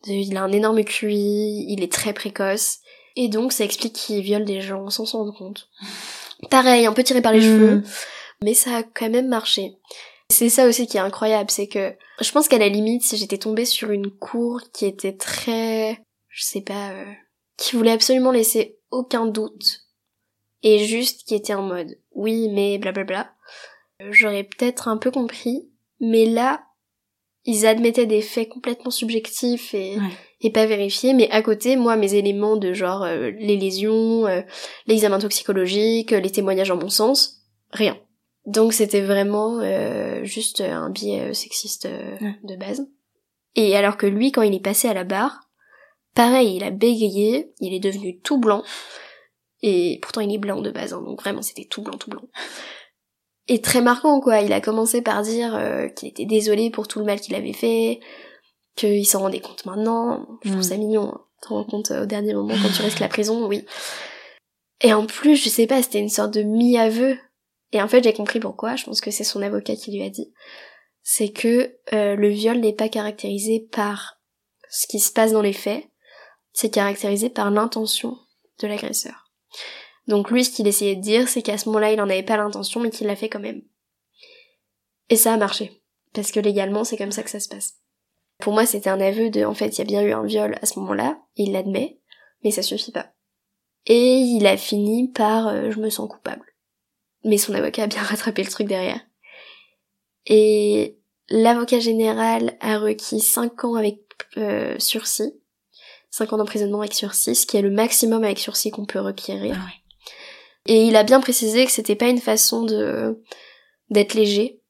Il a un énorme QI, il est très précoce. Et donc, ça explique qu'il viole des gens sans s'en rendre compte. Pareil, un peu tiré par les Mm. cheveux, mais ça a quand même marché. C'est ça aussi qui est incroyable, c'est que je pense qu'à la limite, si j'étais tombée sur une cour qui était très, je sais pas, euh, qui voulait absolument laisser aucun doute et juste qui était en mode oui mais blablabla, euh, j'aurais peut-être un peu compris, mais là ils admettaient des faits complètement subjectifs et, Ouais. et pas vérifiés, mais à côté, moi mes éléments de genre euh, les lésions, euh, l'examen toxicologique, euh, les témoignages en bon sens, rien. Donc c'était vraiment euh, juste un biais sexiste Ouais. de base. Et alors que lui, quand il est passé à la barre, pareil, il a bégayé, il est devenu tout blanc. Et pourtant il est blanc de base, hein, donc vraiment c'était tout blanc, tout blanc. Et très marquant quoi, il a commencé par dire euh, qu'il était désolé pour tout le mal qu'il avait fait, qu'il s'en rendait compte maintenant. Je trouve Mm. ça mignon, hein. Tu te rends compte euh, au dernier moment quand tu risques la prison, oui. Et en plus, je sais pas, c'était une sorte de mi-aveu. Et en fait, j'ai compris pourquoi, je pense que c'est son avocat qui lui a dit. C'est que euh, le viol n'est pas caractérisé par ce qui se passe dans les faits, c'est caractérisé par l'intention de l'agresseur. Donc lui, ce qu'il essayait de dire, c'est qu'à ce moment-là, il en avait pas l'intention, mais qu'il l'a fait quand même. Et ça a marché. Parce que légalement, c'est comme ça que ça se passe. Pour moi, c'était un aveu de, en fait, il y a bien eu un viol à ce moment-là, il l'admet, mais ça suffit pas. Et il a fini par, euh, je me sens coupable. Mais son avocat a bien rattrapé le truc derrière. Et l'avocat général a requis 5 ans avec euh, sursis. 5 ans d'emprisonnement avec sursis, ce qui est le maximum avec sursis qu'on peut requérir. Ah. Et il a bien précisé que c'était pas une façon de d'être léger,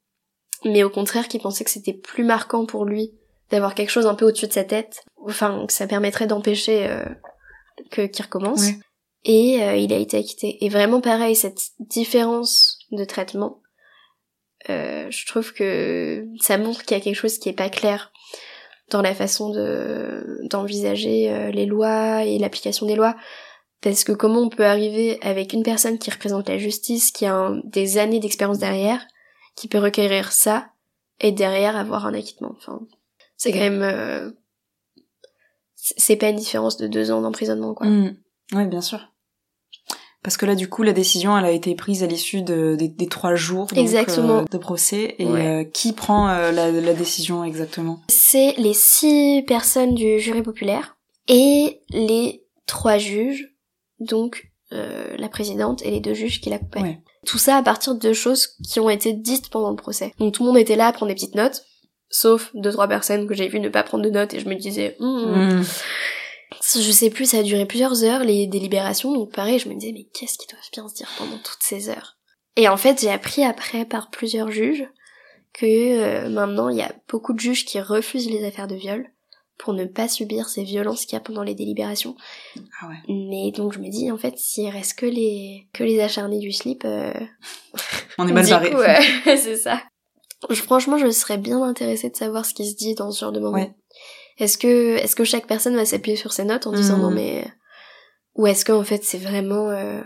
mais au contraire qu'il pensait que c'était plus marquant pour lui d'avoir quelque chose un peu au-dessus de sa tête, enfin que ça permettrait d'empêcher euh, que qu'il recommence. Ouais. Et euh, il a été acquitté. Et vraiment pareil, cette différence de traitement, euh, je trouve que ça montre qu'il y a quelque chose qui est pas clair dans la façon de d'envisager les lois et l'application des lois. Parce que comment on peut arriver avec une personne qui représente la justice, qui a un- des années d'expérience derrière, qui peut requérir ça, et derrière avoir un acquittement. Enfin, c'est quand même... euh, c'est pas une différence de deux ans d'emprisonnement, quoi. Mm. Ouais, bien sûr. Parce que là, du coup, la décision, elle a été prise à l'issue de, des, des trois jours donc, Exactement. euh, de procès. Et Ouais. euh, qui prend euh, la, la décision exactement? C'est les six personnes du jury populaire et les trois juges, donc euh, la présidente et les deux juges qui l'accompagnent. Ouais. Tout ça à partir de choses qui ont été dites pendant le procès. Donc tout le monde était là à prendre des petites notes, sauf deux trois personnes que j'ai vu ne pas prendre de notes et je me disais, Hmm. Mm. je sais plus, ça a duré plusieurs heures les délibérations, donc pareil, je me disais mais qu'est-ce qu'ils doivent bien se dire pendant toutes ces heures? Et en fait, j'ai appris après par plusieurs juges que euh, maintenant il y a beaucoup de juges qui refusent les affaires de viol pour ne pas subir ces violences qu'il y a pendant les délibérations. Ah ouais. Mais donc je me dis en fait s'il reste que les que les acharnés du slip, euh, On est mal barré. ouais, c'est ça. Je- franchement, je serais bien intéressée de savoir ce qui se dit dans ce genre de moment. Ouais. Est-ce que est-ce que chaque personne va s'appuyer sur ses notes en disant Mhm. non mais ou est-ce que en fait c'est vraiment euh,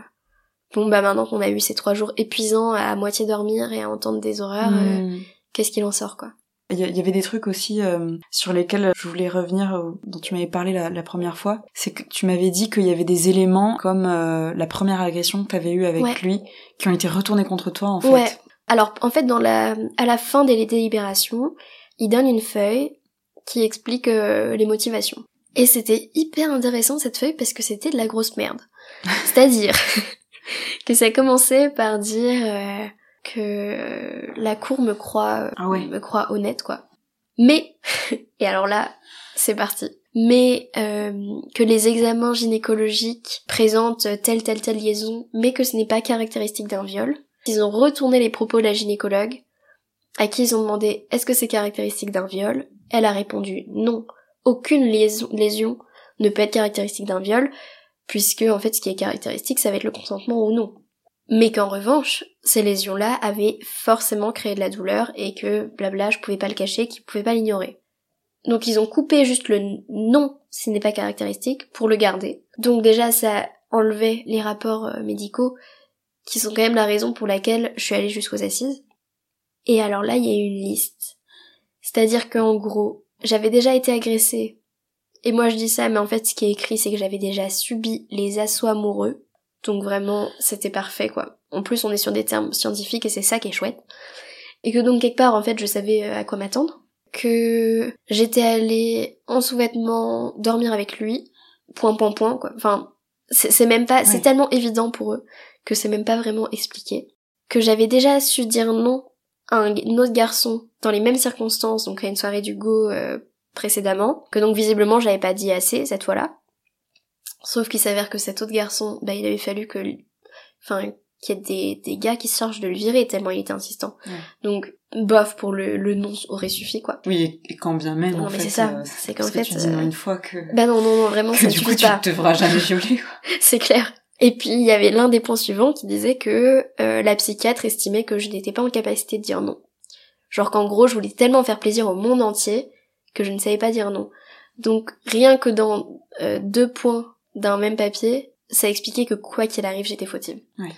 bon bah maintenant qu'on a eu ces trois jours épuisants à moitié dormir et à entendre des horreurs, euh, Mm. qu'est-ce qu'il en sort quoi? Il y, avait des trucs aussi euh, sur lesquels je voulais revenir, euh, dont tu m'avais parlé la, la première fois. C'est que tu m'avais dit qu'il y avait des éléments comme euh, la première agression que tu avais eue avec Ouais. lui qui ont été retournés contre toi en fait. Ouais. Alors en fait dans la à la fin des délibérations, il donne une feuille qui explique les motivations. Et c'était hyper intéressant cette feuille parce que c'était de la grosse merde. C'est-à-dire que ça commençait par dire que la cour me croit, Ah ouais. me croit honnête, quoi. Mais, et alors là, c'est parti. Mais euh, que les examens gynécologiques présentent telle telle telle liaison, mais que ce n'est pas caractéristique d'un viol. Ils ont retourné les propos de la gynécologue, à qui ils ont demandé est-ce que c'est caractéristique d'un viol? Elle a répondu non, aucune liaison, lésion ne peut être caractéristique d'un viol, puisque en fait ce qui est caractéristique ça va être le consentement ou non. Mais qu'en revanche, ces lésions-là avaient forcément créé de la douleur et que blabla, je pouvais pas le cacher, qu'ils pouvaient pas l'ignorer. Donc ils ont coupé juste le non, ce n'est pas caractéristique, pour le garder. Donc déjà ça enlevait les rapports euh, médicaux, qui sont quand même la raison pour laquelle je suis allée jusqu'aux assises. Et alors là, il y a eu une liste. C'est-à-dire qu'en gros, j'avais déjà été agressée. Et moi je dis ça, mais en fait ce qui est écrit, c'est que j'avais déjà subi les assauts amoureux. Donc vraiment, c'était parfait quoi. En plus, on est sur des termes scientifiques et c'est ça qui est chouette. Et que donc quelque part, en fait, je savais euh, à quoi m'attendre que j'étais allée en sous-vêtements dormir avec lui, point point point quoi. Enfin, c'est même pas, c'est tellement évident pour eux que c'est même pas vraiment expliqué. Que j'avais déjà su dire non à un, un autre garçon dans les mêmes circonstances, donc à une soirée du go euh, précédemment, que donc visiblement j'avais pas dit assez cette fois-là. Sauf qu'il s'avère que cet autre garçon, bah il avait fallu que, enfin, qu'il y ait des, des gars qui se chargent de le virer tellement il était insistant. Ouais. Donc, bof, pour le, le nom aurait suffi, quoi. Oui, et quand bien même, Non, en mais fait. c'est ça. euh, C'est qu'en parce que fait, tu dis non euh, une fois que, Bah non, non, non, vraiment, que ça du coup, tu pas. te devras jamais violer, quoi. C'est clair. Et puis, il y avait l'un des points suivants qui disait que euh, la psychiatre estimait que je n'étais pas en capacité de dire non. Genre qu'en gros, je voulais tellement faire plaisir au monde entier que je ne savais pas dire non. Donc, rien que dans euh, deux points d'un même papier, ça expliquait que quoi qu'il arrive, j'étais fautive. Ouais.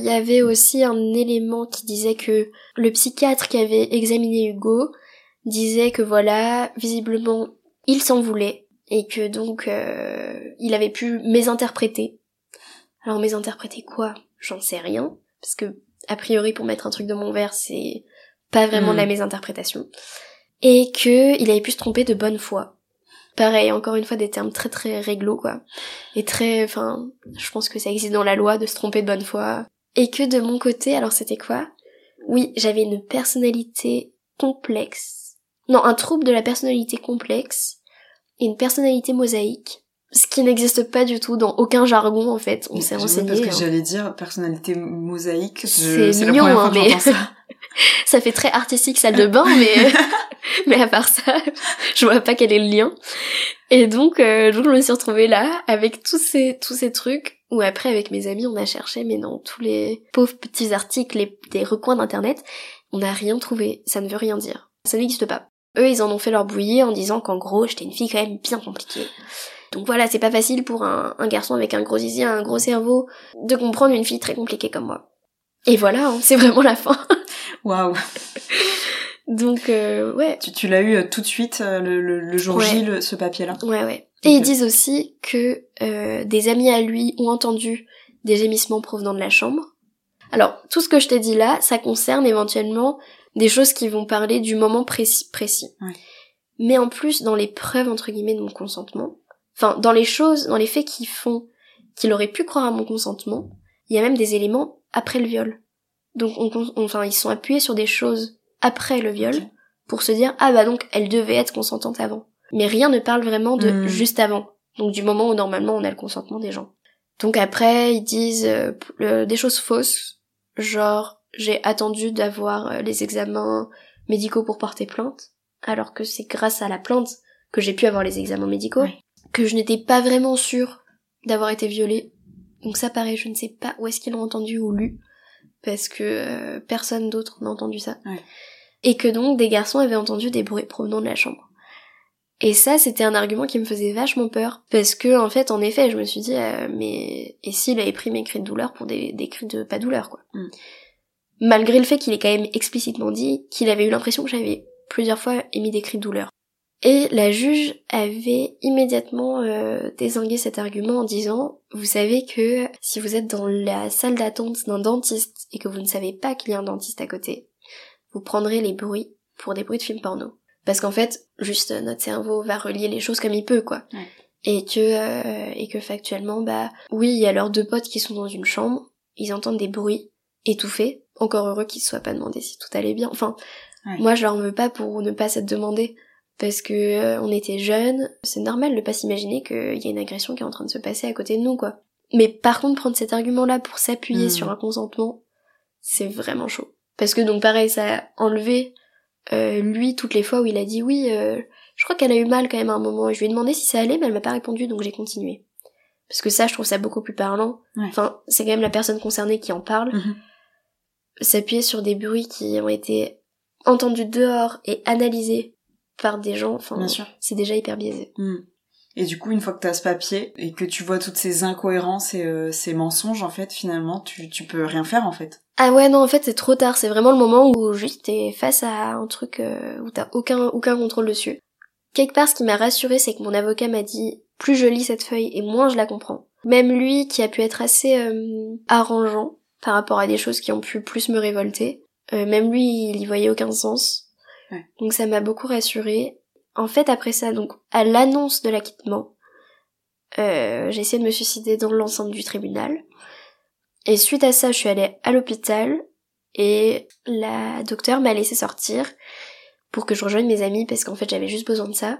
Il y avait aussi un élément qui disait que le psychiatre qui avait examiné Hugo disait que voilà, visiblement, il s'en voulait et que donc euh, il avait pu mésinterpréter. Alors mésinterpréter quoi? J'en sais rien parce que a priori pour mettre un truc de mon verre c'est pas vraiment de la Hmm. mésinterprétation et que il avait pu se tromper de bonne foi. Pareil, encore une fois des termes très très réglo quoi. Et très enfin je pense que ça existe dans la loi de se tromper de bonne foi. Et que de mon côté alors c'était quoi? Oui, j'avais une personnalité complexe. Non, un trouble de la personnalité complexe et une personnalité mosaïque, ce qui n'existe pas du tout dans aucun jargon en fait. On s'est renseigné. Parce que hein. j'allais dire personnalité mosaïque. C'est la mignon, fois hein, que mais- ça. Ça fait très artistique salle de bain, mais mais à part ça, je vois pas quel est le lien. Et donc, euh, donc je me suis retrouvée là avec tous ces tous ces trucs. Ou après avec mes amis, on a cherché, mais dans tous les pauvres petits articles, les, des recoins d'internet, on n'a rien trouvé. Ça ne veut rien dire. Ça n'existe pas. Eux, ils en ont fait leur bouillie en disant qu'en gros, j'étais une fille quand même bien compliquée. Donc voilà, c'est pas facile pour un, un garçon avec un gros zizi, un gros cerveau, de comprendre une fille très compliquée comme moi. Et voilà, hein, c'est vraiment la fin. Waouh. Donc euh, ouais, Tu, tu l'as eu euh, tout de suite euh, le, le, le jour Ouais. J, le- ce papier-là. ouais, ouais. Et ils disent aussi que euh, des amis à lui ont entendu des gémissements provenant de la chambre. Alors, tout ce que je t'ai dit là, ça concerne éventuellement des choses qui vont parler du moment précis. précis. Ouais. Mais en plus, dans les preuves, entre guillemets, de mon consentement, enfin, dans les choses, dans les faits qui font qu'il aurait pu croire à mon consentement, il y a même des éléments après le viol. Donc, on, enfin, ils sont appuyés sur des choses après le viol pour se dire, ah bah donc, elle devait être consentante avant. Mais rien ne parle vraiment de Hmm. juste avant. Donc, du moment où normalement on a le consentement des gens. Donc après, ils disent euh, des choses fausses, genre j'ai attendu d'avoir euh, les examens médicaux pour porter plainte, alors que c'est grâce à la plainte que j'ai pu avoir les examens médicaux, Ouais. Que je n'étais pas vraiment sûre d'avoir été violée. Donc ça pareil, je ne sais pas où est-ce qu'ils l'ont entendu ou lu, parce que euh, personne d'autre n'a entendu ça. Ouais. Et que donc des garçons avaient entendu des bruits provenant de la chambre. Et ça, c'était un argument qui me faisait vachement peur. Parce que, en fait, en effet, je me suis dit, euh, mais, et s'il avait pris mes cris de douleur pour des, des cris de pas douleur, quoi. Mm. Malgré le fait qu'il ait quand même explicitement dit qu'il avait eu l'impression que j'avais plusieurs fois émis des cris de douleur. Et la juge avait immédiatement euh, désingué cet argument en disant, vous savez que si vous êtes dans la salle d'attente d'un dentiste et que vous ne savez pas qu'il y a un dentiste à côté, vous prendrez les bruits pour des bruits de films porno. Parce qu'en fait, juste euh, notre cerveau va relier les choses comme il peut, quoi. Ouais. Et que euh, et que factuellement, bah oui, il y a leurs deux potes qui sont dans une chambre, ils entendent des bruits étouffés. Encore heureux qu'ils se soient pas demandé si tout allait bien. Enfin, moi je leur veux pas pour ne pas s'être demandé. Parce que euh, on était jeunes, c'est normal de pas s'imaginer qu'il y a une agression qui est en train de se passer à côté de nous, quoi. Mais par contre, prendre cet argument-là pour s'appuyer hmm. sur un consentement, c'est vraiment chaud. Parce que donc pareil, ça a enlevé euh, lui toutes les fois où il a dit oui, euh, je crois qu'elle a eu mal quand même à un moment. Et je lui ai demandé si ça allait, mais elle m'a pas répondu, donc j'ai continué. Parce que ça, je trouve ça beaucoup plus parlant. Enfin, c'est quand même la personne concernée qui en parle. Mhm. S'appuyer sur des bruits qui ont été entendus dehors et analysés par des gens, enfin, c'est déjà hyper biaisé. Mhm. Et du coup, une fois que tu as ce papier et que tu vois toutes ces incohérences et euh, ces mensonges, en fait, finalement, tu, tu peux rien faire, en fait. Ah ouais, non, en fait, c'est trop tard. C'est vraiment le moment où juste t'es face à un truc euh, où t'as aucun, aucun contrôle dessus. Quelque part, ce qui m'a rassuré, c'est que mon avocat m'a dit, plus je lis cette feuille et moins je la comprends. Même lui, qui a pu être assez euh, arrangeant par rapport à des choses qui ont pu plus me révolter, même lui, il y voyait aucun sens. Donc ça m'a beaucoup rassuré. En fait, après ça, donc à l'annonce de l'acquittement, euh, j'ai essayé de me suicider dans l'enceinte du tribunal. Et suite à ça, je suis allée à l'hôpital et la docteure m'a laissé sortir pour que je rejoigne mes amis parce qu'en fait j'avais juste besoin de ça.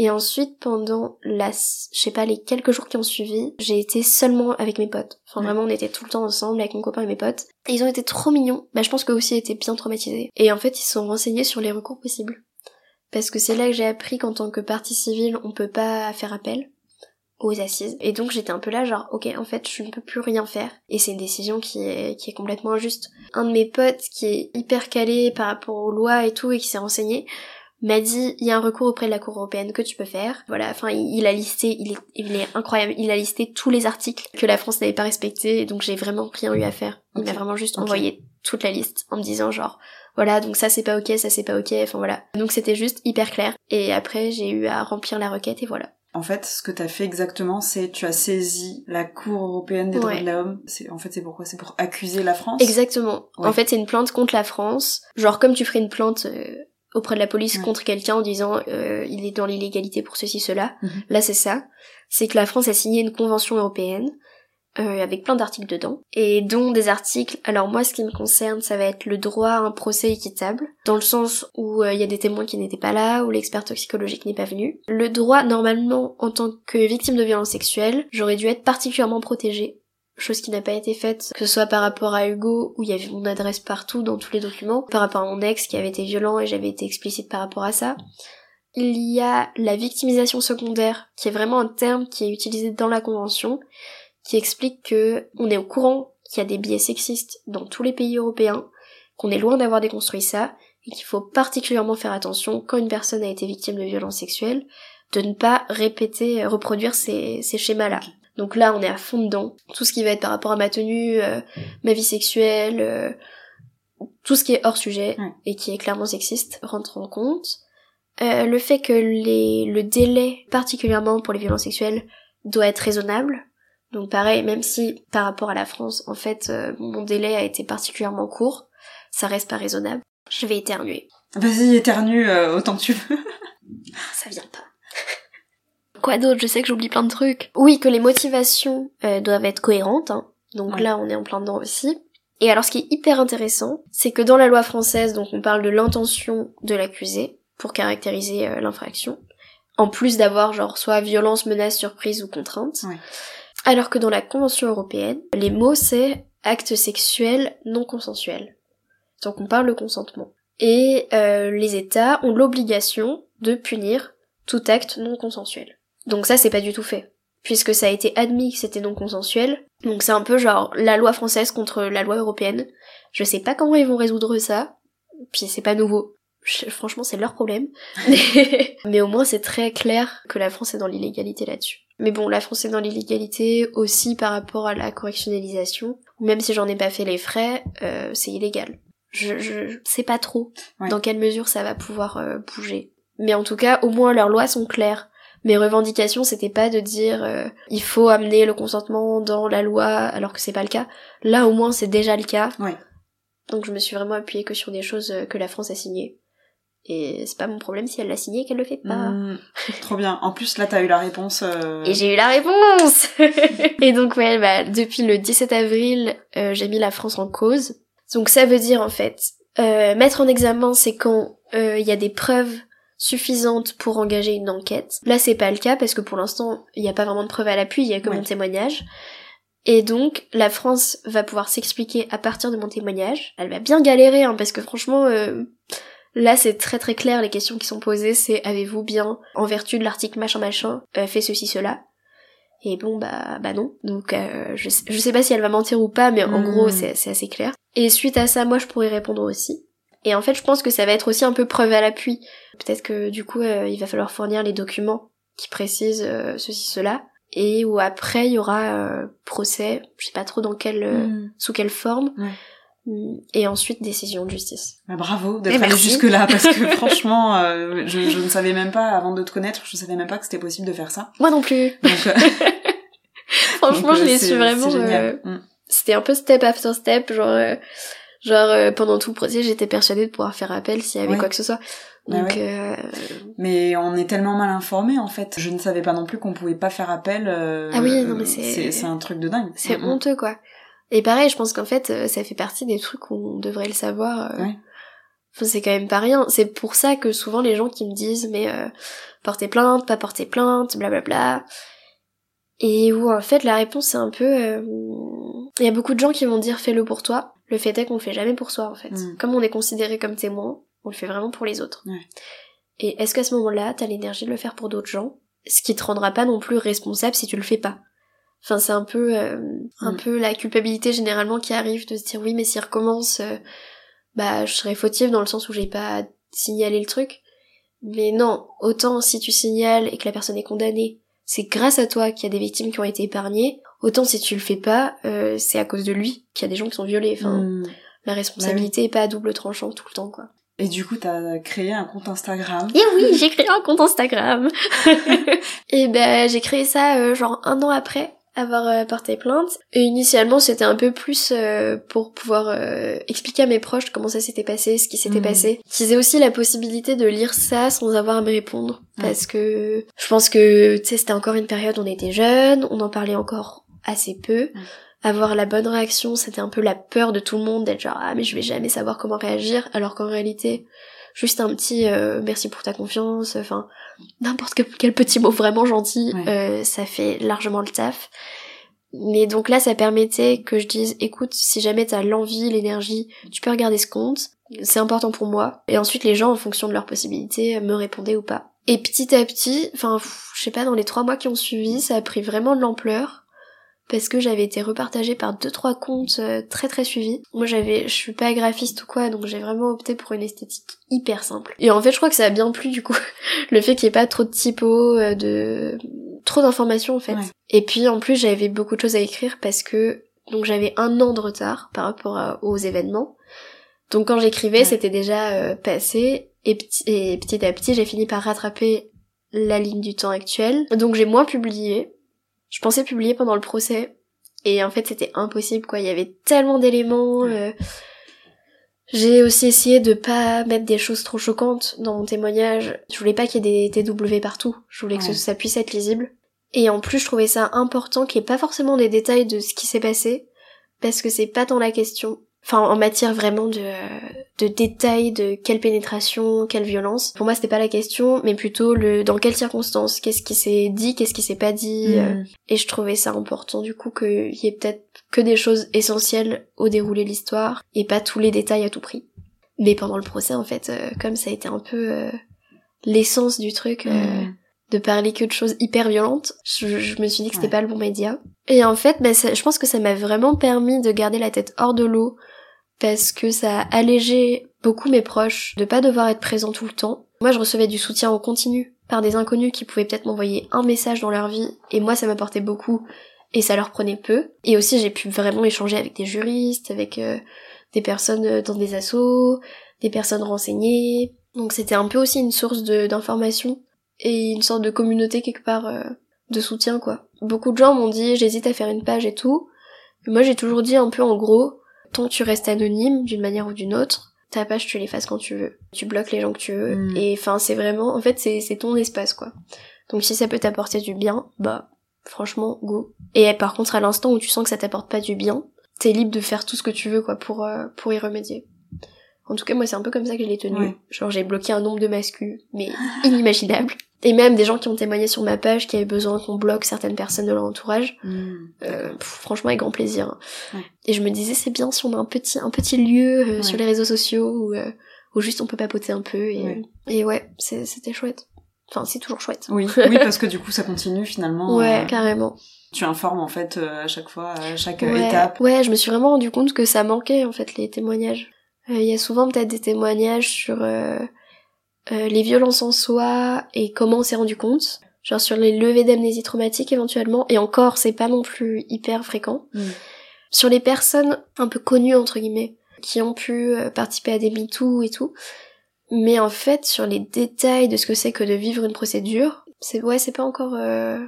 Et ensuite, pendant la, je sais pas, les quelques jours qui ont suivi, j'ai été seulement avec mes potes. Enfin, vraiment, on était tout le temps ensemble avec mon copain et mes potes. Et ils ont été trop mignons. Bah, je pense qu'eux aussi étaient bien traumatisés. Et en fait, ils se sont renseignés sur les recours possibles. Parce que c'est là que j'ai appris qu'en tant que partie civile, on peut pas faire appel aux assises. Et donc j'étais un peu là genre ok en fait je ne peux plus rien faire et c'est une décision qui est, qui est complètement injuste. Un de mes potes qui est hyper calé par rapport aux lois et tout et qui s'est renseigné m'a dit il y a un recours auprès de la Cour européenne que tu peux faire. Voilà, enfin il, a listé, il est, il est incroyable, il a listé tous les articles que la France n'avait pas respectés donc j'ai vraiment rien eu à faire. Il m'a vraiment juste envoyé toute la liste en me disant genre voilà donc ça c'est pas ok, ça c'est pas ok, enfin voilà. Donc c'était juste hyper clair et après j'ai eu à remplir la requête et voilà. En fait, ce que tu as fait exactement, c'est tu as saisi la Cour européenne des droits de l'homme. C'est en fait c'est pourquoi? C'est pour accuser la France? Exactement. En fait, c'est une plainte contre la France. Genre comme tu ferais une plainte euh, auprès de la police contre quelqu'un en disant euh, il est dans l'illégalité pour ceci cela. Mhm. Là, c'est ça. C'est que la France a signé une convention européenne euh, avec plein d'articles dedans, et dont des articles, alors moi ce qui me concerne ça va être le droit à un procès équitable, dans le sens où euh, il y a des témoins qui n'étaient pas là, où l'expert toxicologique n'est pas venu. Le droit, normalement, en tant que victime de violence sexuelle, j'aurais dû être particulièrement protégée, chose qui n'a pas été faite, que ce soit par rapport à Hugo, où il y avait mon adresse partout dans tous les documents, par rapport à mon ex qui avait été violent et j'avais été explicite par rapport à ça. Il y a la victimisation secondaire, qui est vraiment un terme qui est utilisé dans la convention, qui explique que on est au courant qu'il y a des biais sexistes dans tous les pays européens, qu'on est loin d'avoir déconstruit ça, et qu'il faut particulièrement faire attention quand une personne a été victime de violences sexuelles, de ne pas répéter, reproduire ces, schémas-là. Donc là, on est à fond dedans. Tout ce qui va être par rapport à ma tenue, euh, ma vie sexuelle, euh, tout ce qui est hors sujet et qui est clairement sexiste rentre en compte. Euh, le fait que les, le délai, particulièrement pour les violences sexuelles, doit être raisonnable. Donc pareil, même si par rapport à la France, en fait, mon délai a été particulièrement court, ça reste pas raisonnable. Je vais éternuer. Vas-y, éternue autant que tu veux. ça vient pas. Quoi d'autre? Je sais que j'oublie plein de trucs. Oui, que les motivations euh, doivent être cohérentes. Hein. Donc là, on est en plein dedans aussi. Et alors, ce qui est hyper intéressant, c'est que dans la loi française, donc on parle de l'intention de l'accusé pour caractériser l'infraction, en plus d'avoir genre soit violence, menace, surprise ou contrainte. Ouais. Alors que dans la Convention européenne, les mots c'est acte sexuel non consensuel. Donc on parle de consentement. Et euh, les États ont l'obligation de punir tout acte non consensuel. Donc ça c'est pas du tout fait. Puisque ça a été admis que c'était non consensuel. Donc c'est un peu genre la loi française contre la loi européenne. Je sais pas comment ils vont résoudre ça. Puis c'est pas nouveau. franchement c'est leur problème. Mais au moins c'est très clair que la France est dans l'illégalité là-dessus. Mais bon, la France est dans l'illégalité aussi par rapport à la correctionnalisation. Même si j'en ai pas fait les frais, euh, c'est illégal. Je, je sais pas trop dans quelle mesure ça va pouvoir euh, bouger. Mais en tout cas, au moins leurs lois sont claires. Mes revendications, c'était pas de dire euh, il faut amener le consentement dans la loi alors que c'est pas le cas. Là, au moins, c'est déjà le cas. Donc je me suis vraiment appuyée que sur des choses que la France a signées. Et c'est pas mon problème si elle l'a signé qu'elle le fait pas. Mm, trop bien. En plus, là, t'as eu la réponse. euh, Et j'ai eu la réponse Et donc ouais, bah, depuis le 17 avril, euh, j'ai mis la France en cause. Donc ça veut dire en fait, euh, mettre en examen, c'est quand euh, il y a des preuves suffisantes pour engager une enquête. Là, c'est pas le cas parce que pour l'instant, il n'y a pas vraiment de preuves à l'appui, il y a que Ouais. mon témoignage. Et donc, la France va pouvoir s'expliquer à partir de mon témoignage. Elle va bien galérer, hein, parce que franchement, euh, là, c'est très très clair, les questions qui sont posées, c'est avez-vous bien, en vertu de l'article machin machin, euh, fait ceci, cela? Et bon, bah, bah non. Donc, euh, je, sais, je sais pas si elle va mentir ou pas, mais en gros, c'est c'est assez clair. Et suite à ça, moi, je pourrais répondre aussi. Et en fait, je pense que ça va être aussi un peu preuve à l'appui. Peut-être que du coup, euh, il va falloir fournir les documents qui précisent euh, ceci, cela. Et où après, il y aura euh, procès, je sais pas trop dans quelle, euh, mm. sous quelle forme. Ouais. Mm, Et ensuite, décision de justice. Bah, bravo Et d'être allé jusque là parce que franchement, euh, je, je ne savais même pas avant de te connaître, je savais même pas que c'était possible de faire ça. Moi non plus. Donc, euh, Franchement, donc, je l'ai su vraiment. c'est génial. euh, Mm. C'était un peu step after step, genre, genre euh, pendant tout le procès, j'étais persuadée de pouvoir faire appel s'il y avait Ouais. quoi que ce soit. Bah Donc, ouais. euh, Mais on est tellement mal informés en fait. Je ne savais pas non plus qu'on pouvait pas faire appel. euh, Ah oui, non, mais c'est- c'est un truc de dingue. c'est honteux, quoi. Et pareil, je pense qu'en fait, euh, ça fait partie des trucs où on devrait le savoir. euh, Ouais. Enfin, c'est quand même pas rien. C'est pour ça que souvent les gens qui me disent, mais euh, porter plainte, pas porter plainte, blablabla. Et où en fait la réponse c'est un peu... euh, Il y a beaucoup de gens qui vont dire fais-le pour toi. Le fait est qu'on le fait jamais pour soi en fait. Mm. Comme on est considéré comme témoin, on le fait vraiment pour les autres. Ouais. Et est-ce qu'à ce moment-là, t'as l'énergie de le faire pour d'autres gens? Ce qui te rendra pas non plus responsable si tu le fais pas. Enfin, c'est un peu, euh, un Mm. peu la culpabilité généralement qui arrive de se dire oui, mais s'il recommence, euh, bah, je serais fautive dans le sens où j'ai pas signalé le truc. Mais non, autant si tu signales et que la personne est condamnée, c'est grâce à toi qu'il y a des victimes qui ont été épargnées. Autant si tu le fais pas, euh, c'est à cause de lui qu'il y a des gens qui sont violés. Enfin, Mm. la responsabilité est pas à double tranchant tout le temps, quoi. Et du coup, t'as créé un compte Instagram. Et oui, j'ai créé un compte Instagram. et ben j'ai créé ça euh, genre un an après avoir euh, porté plainte. Et initialement c'était un peu plus euh, pour pouvoir euh, expliquer à mes proches comment ça s'était passé, ce qui s'était Mhm. passé. Qu'ils aient aussi la possibilité de lire ça sans avoir à me répondre. Ouais. Parce que je pense que tu sais c'était encore une période où on était jeunes, on en parlait encore assez peu. Ouais. Avoir la bonne réaction, c'était un peu la peur de tout le monde d'être genre ah mais je vais jamais savoir comment réagir alors qu'en réalité juste un petit euh, merci pour ta confiance, enfin n'importe que- quel petit mot vraiment gentil, Ouais. euh, ça fait largement le taf. Mais donc là, ça permettait que je dise, écoute, si jamais t'as l'envie, l'énergie, tu peux regarder ce compte, c'est important pour moi. Et ensuite, les gens, en fonction de leurs possibilités, me répondaient ou pas. Et petit à petit, enfin, je sais pas, dans les trois mois qui ont suivi, ça a pris vraiment de l'ampleur parce que j'avais été repartagée par deux trois comptes euh, très très suivis. Moi j'avais je suis pas graphiste ou quoi donc j'ai vraiment opté pour une esthétique hyper simple. Et en fait je crois que ça a bien plu du coup le fait qu'il y ait pas trop de typos euh, de trop d'informations en fait. Ouais. Et puis en plus j'avais beaucoup de choses à écrire parce que donc j'avais un an de retard par rapport à- aux événements. Donc quand j'écrivais Ouais. c'était déjà euh, passé et, petit- et petit à petit j'ai fini par rattraper la ligne du temps actuel. Donc j'ai moins publié. Je pensais publier pendant le procès. Et en fait, c'était impossible, quoi. Il y avait tellement d'éléments. euh. J'ai aussi essayé de pas mettre des choses trop choquantes dans mon témoignage. Je voulais pas qu'il y ait des TW partout. Je voulais que Ouais. ça puisse être lisible. Et en plus, je trouvais ça important qu'il n'y ait pas forcément des détails de ce qui s'est passé. Parce que c'est pas tant la question. Enfin, en matière vraiment de, de détails, de quelle pénétration, quelle violence. Pour moi, c'était pas la question, mais plutôt le dans quelles circonstances, qu'est-ce qui s'est dit, qu'est-ce qui s'est pas dit? Mm. et je trouvais ça important du coup qu'il y ait peut-être que des choses essentielles au déroulé de l'histoire et pas tous les détails à tout prix. Mais pendant le procès en fait, euh, comme ça a été un peu euh, l'essence du truc, euh, Mm. de parler que de choses hyper violentes, je, je me suis dit que c'était Ouais. pas le bon média. Et en fait, bah, ça- je pense que ça m'a vraiment permis de garder la tête hors de l'eau parce que ça a allégé beaucoup mes proches de pas devoir être présent tout le temps. Moi, je recevais du soutien en continu par des inconnus qui pouvaient peut-être m'envoyer un message dans leur vie et moi, ça m'apportait beaucoup et ça leur prenait peu. Et aussi, j'ai pu vraiment échanger avec des juristes, avec euh, des personnes euh, dans des assos, des personnes renseignées. Donc c'était un peu aussi une source d'information et une sorte de communauté quelque part euh, de soutien quoi. Beaucoup de gens m'ont dit j'hésite à faire une page et tout. Moi j'ai toujours dit un peu en gros, tant que tu restes anonyme d'une manière ou d'une autre, Ta page, tu l'effaces quand tu veux. Tu bloques les gens que tu veux. Mm. Et enfin, c'est vraiment, en fait, c'est c'est ton espace, quoi. Donc si ça peut t'apporter du bien, bah, franchement, go. Et par contre, à l'instant où tu sens que ça t'apporte pas du bien, t'es libre de faire tout ce que tu veux, quoi, pour, euh, pour y remédier. En tout cas, moi, c'est un peu comme ça que je l'ai tenu. Ouais. Genre, j'ai bloqué un nombre de mascus, mais inimaginable. Et même des gens qui ont témoigné sur ma page qui avaient besoin qu'on bloque certaines personnes de leur entourage. Mm. Euh, pff, franchement, avec grand plaisir. Ouais. Et je me disais, c'est bien si on a un petit, un petit lieu euh, Ouais. sur les réseaux sociaux où, euh, où juste on peut papoter un peu. Et Ouais. et ouais, c'est- c'était chouette. Enfin, c'est toujours chouette. Oui, oui, parce que du coup, ça continue finalement. Ouais, euh, carrément. tu informes en fait euh, à chaque fois, à chaque Ouais. étape. Ouais, je me suis vraiment rendu compte que ça manquait en fait les témoignages. Euh, Il y a souvent peut-être des témoignages sur euh, euh, les violences en soi et comment on s'est rendu compte. Genre sur les levées d'amnésie traumatique éventuellement. Et encore, c'est pas non plus hyper fréquent. Mm. Sur les personnes un peu connues entre guillemets, qui ont pu participer à des MeToo et tout. Mais en fait, sur les détails de ce que c'est que de vivre une procédure, c'est ouais, c'est pas encore euh,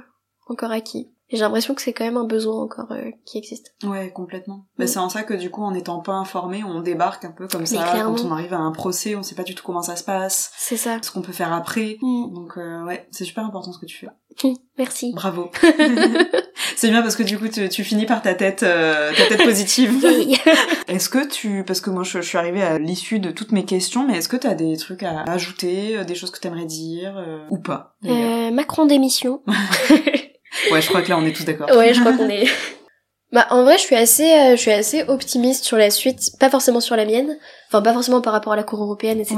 encore acquis. Et j'ai l'impression que c'est quand même un besoin encore euh, qui existe. Ouais, complètement. Bah, Mm. c'est en ça que du coup, en n'étant pas informé, on débarque un peu comme ça. clairement. Quand on arrive à un procès, on sait pas du tout comment ça se passe, C'est ça. ce qu'on peut faire après. Mm. Donc euh, ouais, c'est super important ce que tu fais. Merci. Bravo. c'est bien parce que du coup, tu, tu finis par ta tête, euh, ta tête positive. Est-ce que tu, parce que moi je, je suis arrivée à l'issue de toutes mes questions, mais est-ce que t'as des trucs à ajouter, euh, des choses que t'aimerais dire euh, ou pas Euh, Macron démission. Ouais, je crois que là on est tous d'accord. ouais, je crois qu'on est. Bah en vrai, je suis assez, euh, je suis assez optimiste sur la suite, pas forcément sur la mienne, enfin pas forcément par rapport à la Cour européenne, etc.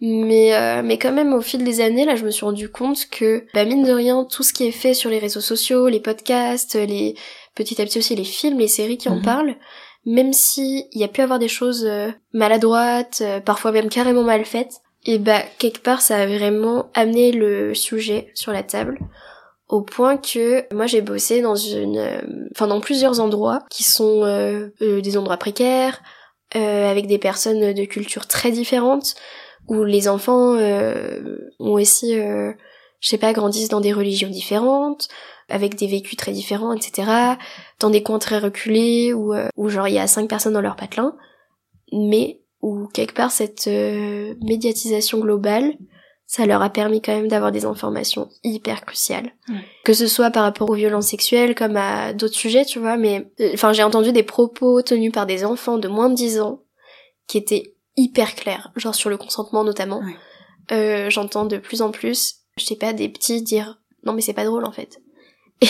Mais euh, mais quand même au fil des années, là, je me suis rendu compte que bah mine de rien, tout ce qui est fait sur les réseaux sociaux, les podcasts, les petit à petit aussi les films, les séries qui en Mhm. parlent, même si il y a pu avoir des choses euh, maladroites, euh, parfois même carrément mal faites, et bah quelque part ça a vraiment amené le sujet sur la table au point que moi j'ai bossé dans une euh, enfin dans plusieurs endroits qui sont euh, euh, des endroits précaires avec des personnes de cultures très différentes où les enfants ont aussi je sais pas grandissent dans des religions différentes avec des vécus très différents etc dans des coins très reculés où euh, où genre il y a cinq personnes dans leur patelin mais où quelque part cette euh, médiatisation globale ça leur a permis quand même d'avoir des informations hyper cruciales. Que ce soit par rapport aux violences sexuelles comme à d'autres sujets, tu vois, mais euh, enfin j'ai entendu des propos tenus par des enfants de moins de 10 ans qui étaient hyper clairs, genre sur le consentement notamment. Euh, J'entends de plus en plus, je sais pas, des petits dire non mais c'est pas drôle en fait. Et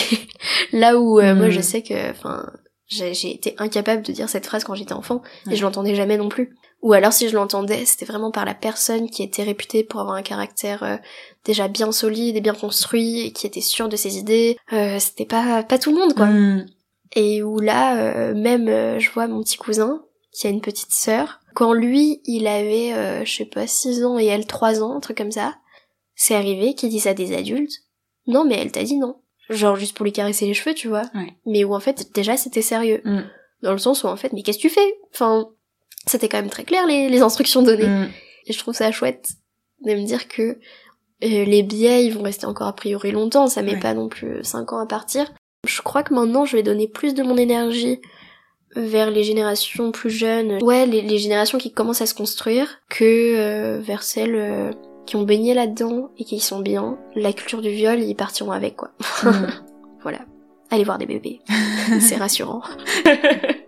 là où euh, moi Mm. je sais que, enfin, j'ai été incapable de dire cette phrase quand j'étais enfant Ouais. et je l'entendais jamais non plus. Ou alors si je l'entendais, c'était vraiment par la personne qui était réputée pour avoir un caractère euh, déjà bien solide et bien construit et qui était sûre de ses idées. Euh, c'était pas pas tout le monde quoi. Mm. Et où là, euh, même euh, je vois mon petit cousin qui a une petite sœur. Quand lui, il avait, euh, je sais pas, 6 ans et elle 3 ans, un truc comme ça, c'est arrivé qu'il dise à des adultes, non mais elle t'a dit non. Genre juste pour lui caresser les cheveux, tu vois. Ouais. Mais où en fait, déjà c'était sérieux. Mm. Dans le sens où en fait, mais qu'est-ce que tu fais? Enfin, c'était quand même très clair les, les instructions données. Mm. Et je trouve ça chouette de me dire que euh, les biais, ils vont rester encore a priori longtemps, ça met Ouais. pas non plus 5 ans à partir. Je crois que maintenant, je vais donner plus de mon énergie vers les générations plus jeunes, ouais, les, les générations qui commencent à se construire, que euh, vers celles euh, qui ont baigné là-dedans et qui y sont bien. La culture du viol, ils partiront avec, quoi. Mm. Voilà. Allez voir des bébés. C'est rassurant.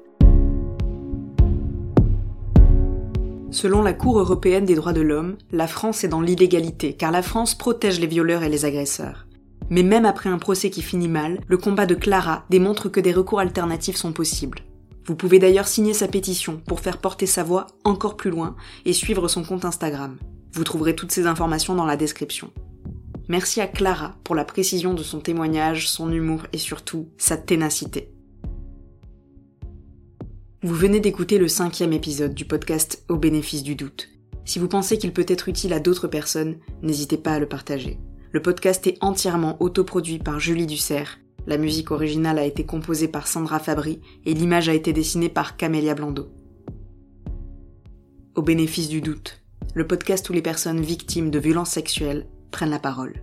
Selon la Cour européenne des droits de l'homme, la France est dans l'illégalité, car la France protège les violeurs et les agresseurs. Mais même après un procès qui finit mal, le combat de Clara démontre que des recours alternatifs sont possibles. Vous pouvez d'ailleurs signer sa pétition pour faire porter sa voix encore plus loin et suivre son compte Instagram. Vous trouverez toutes ces informations dans la description. Merci à Clara pour la précision de son témoignage, son humour et surtout sa ténacité. Vous venez d'écouter le cinquième épisode du podcast Au bénéfice du doute. Si vous pensez qu'il peut être utile à d'autres personnes, n'hésitez pas à le partager. Le podcast est entièrement autoproduit par Julie Dussert. La musique originale a été composée par Sandra Fabry et l'image a été dessinée par Camélia Blando. Au bénéfice du doute, le podcast où les personnes victimes de violences sexuelles prennent la parole.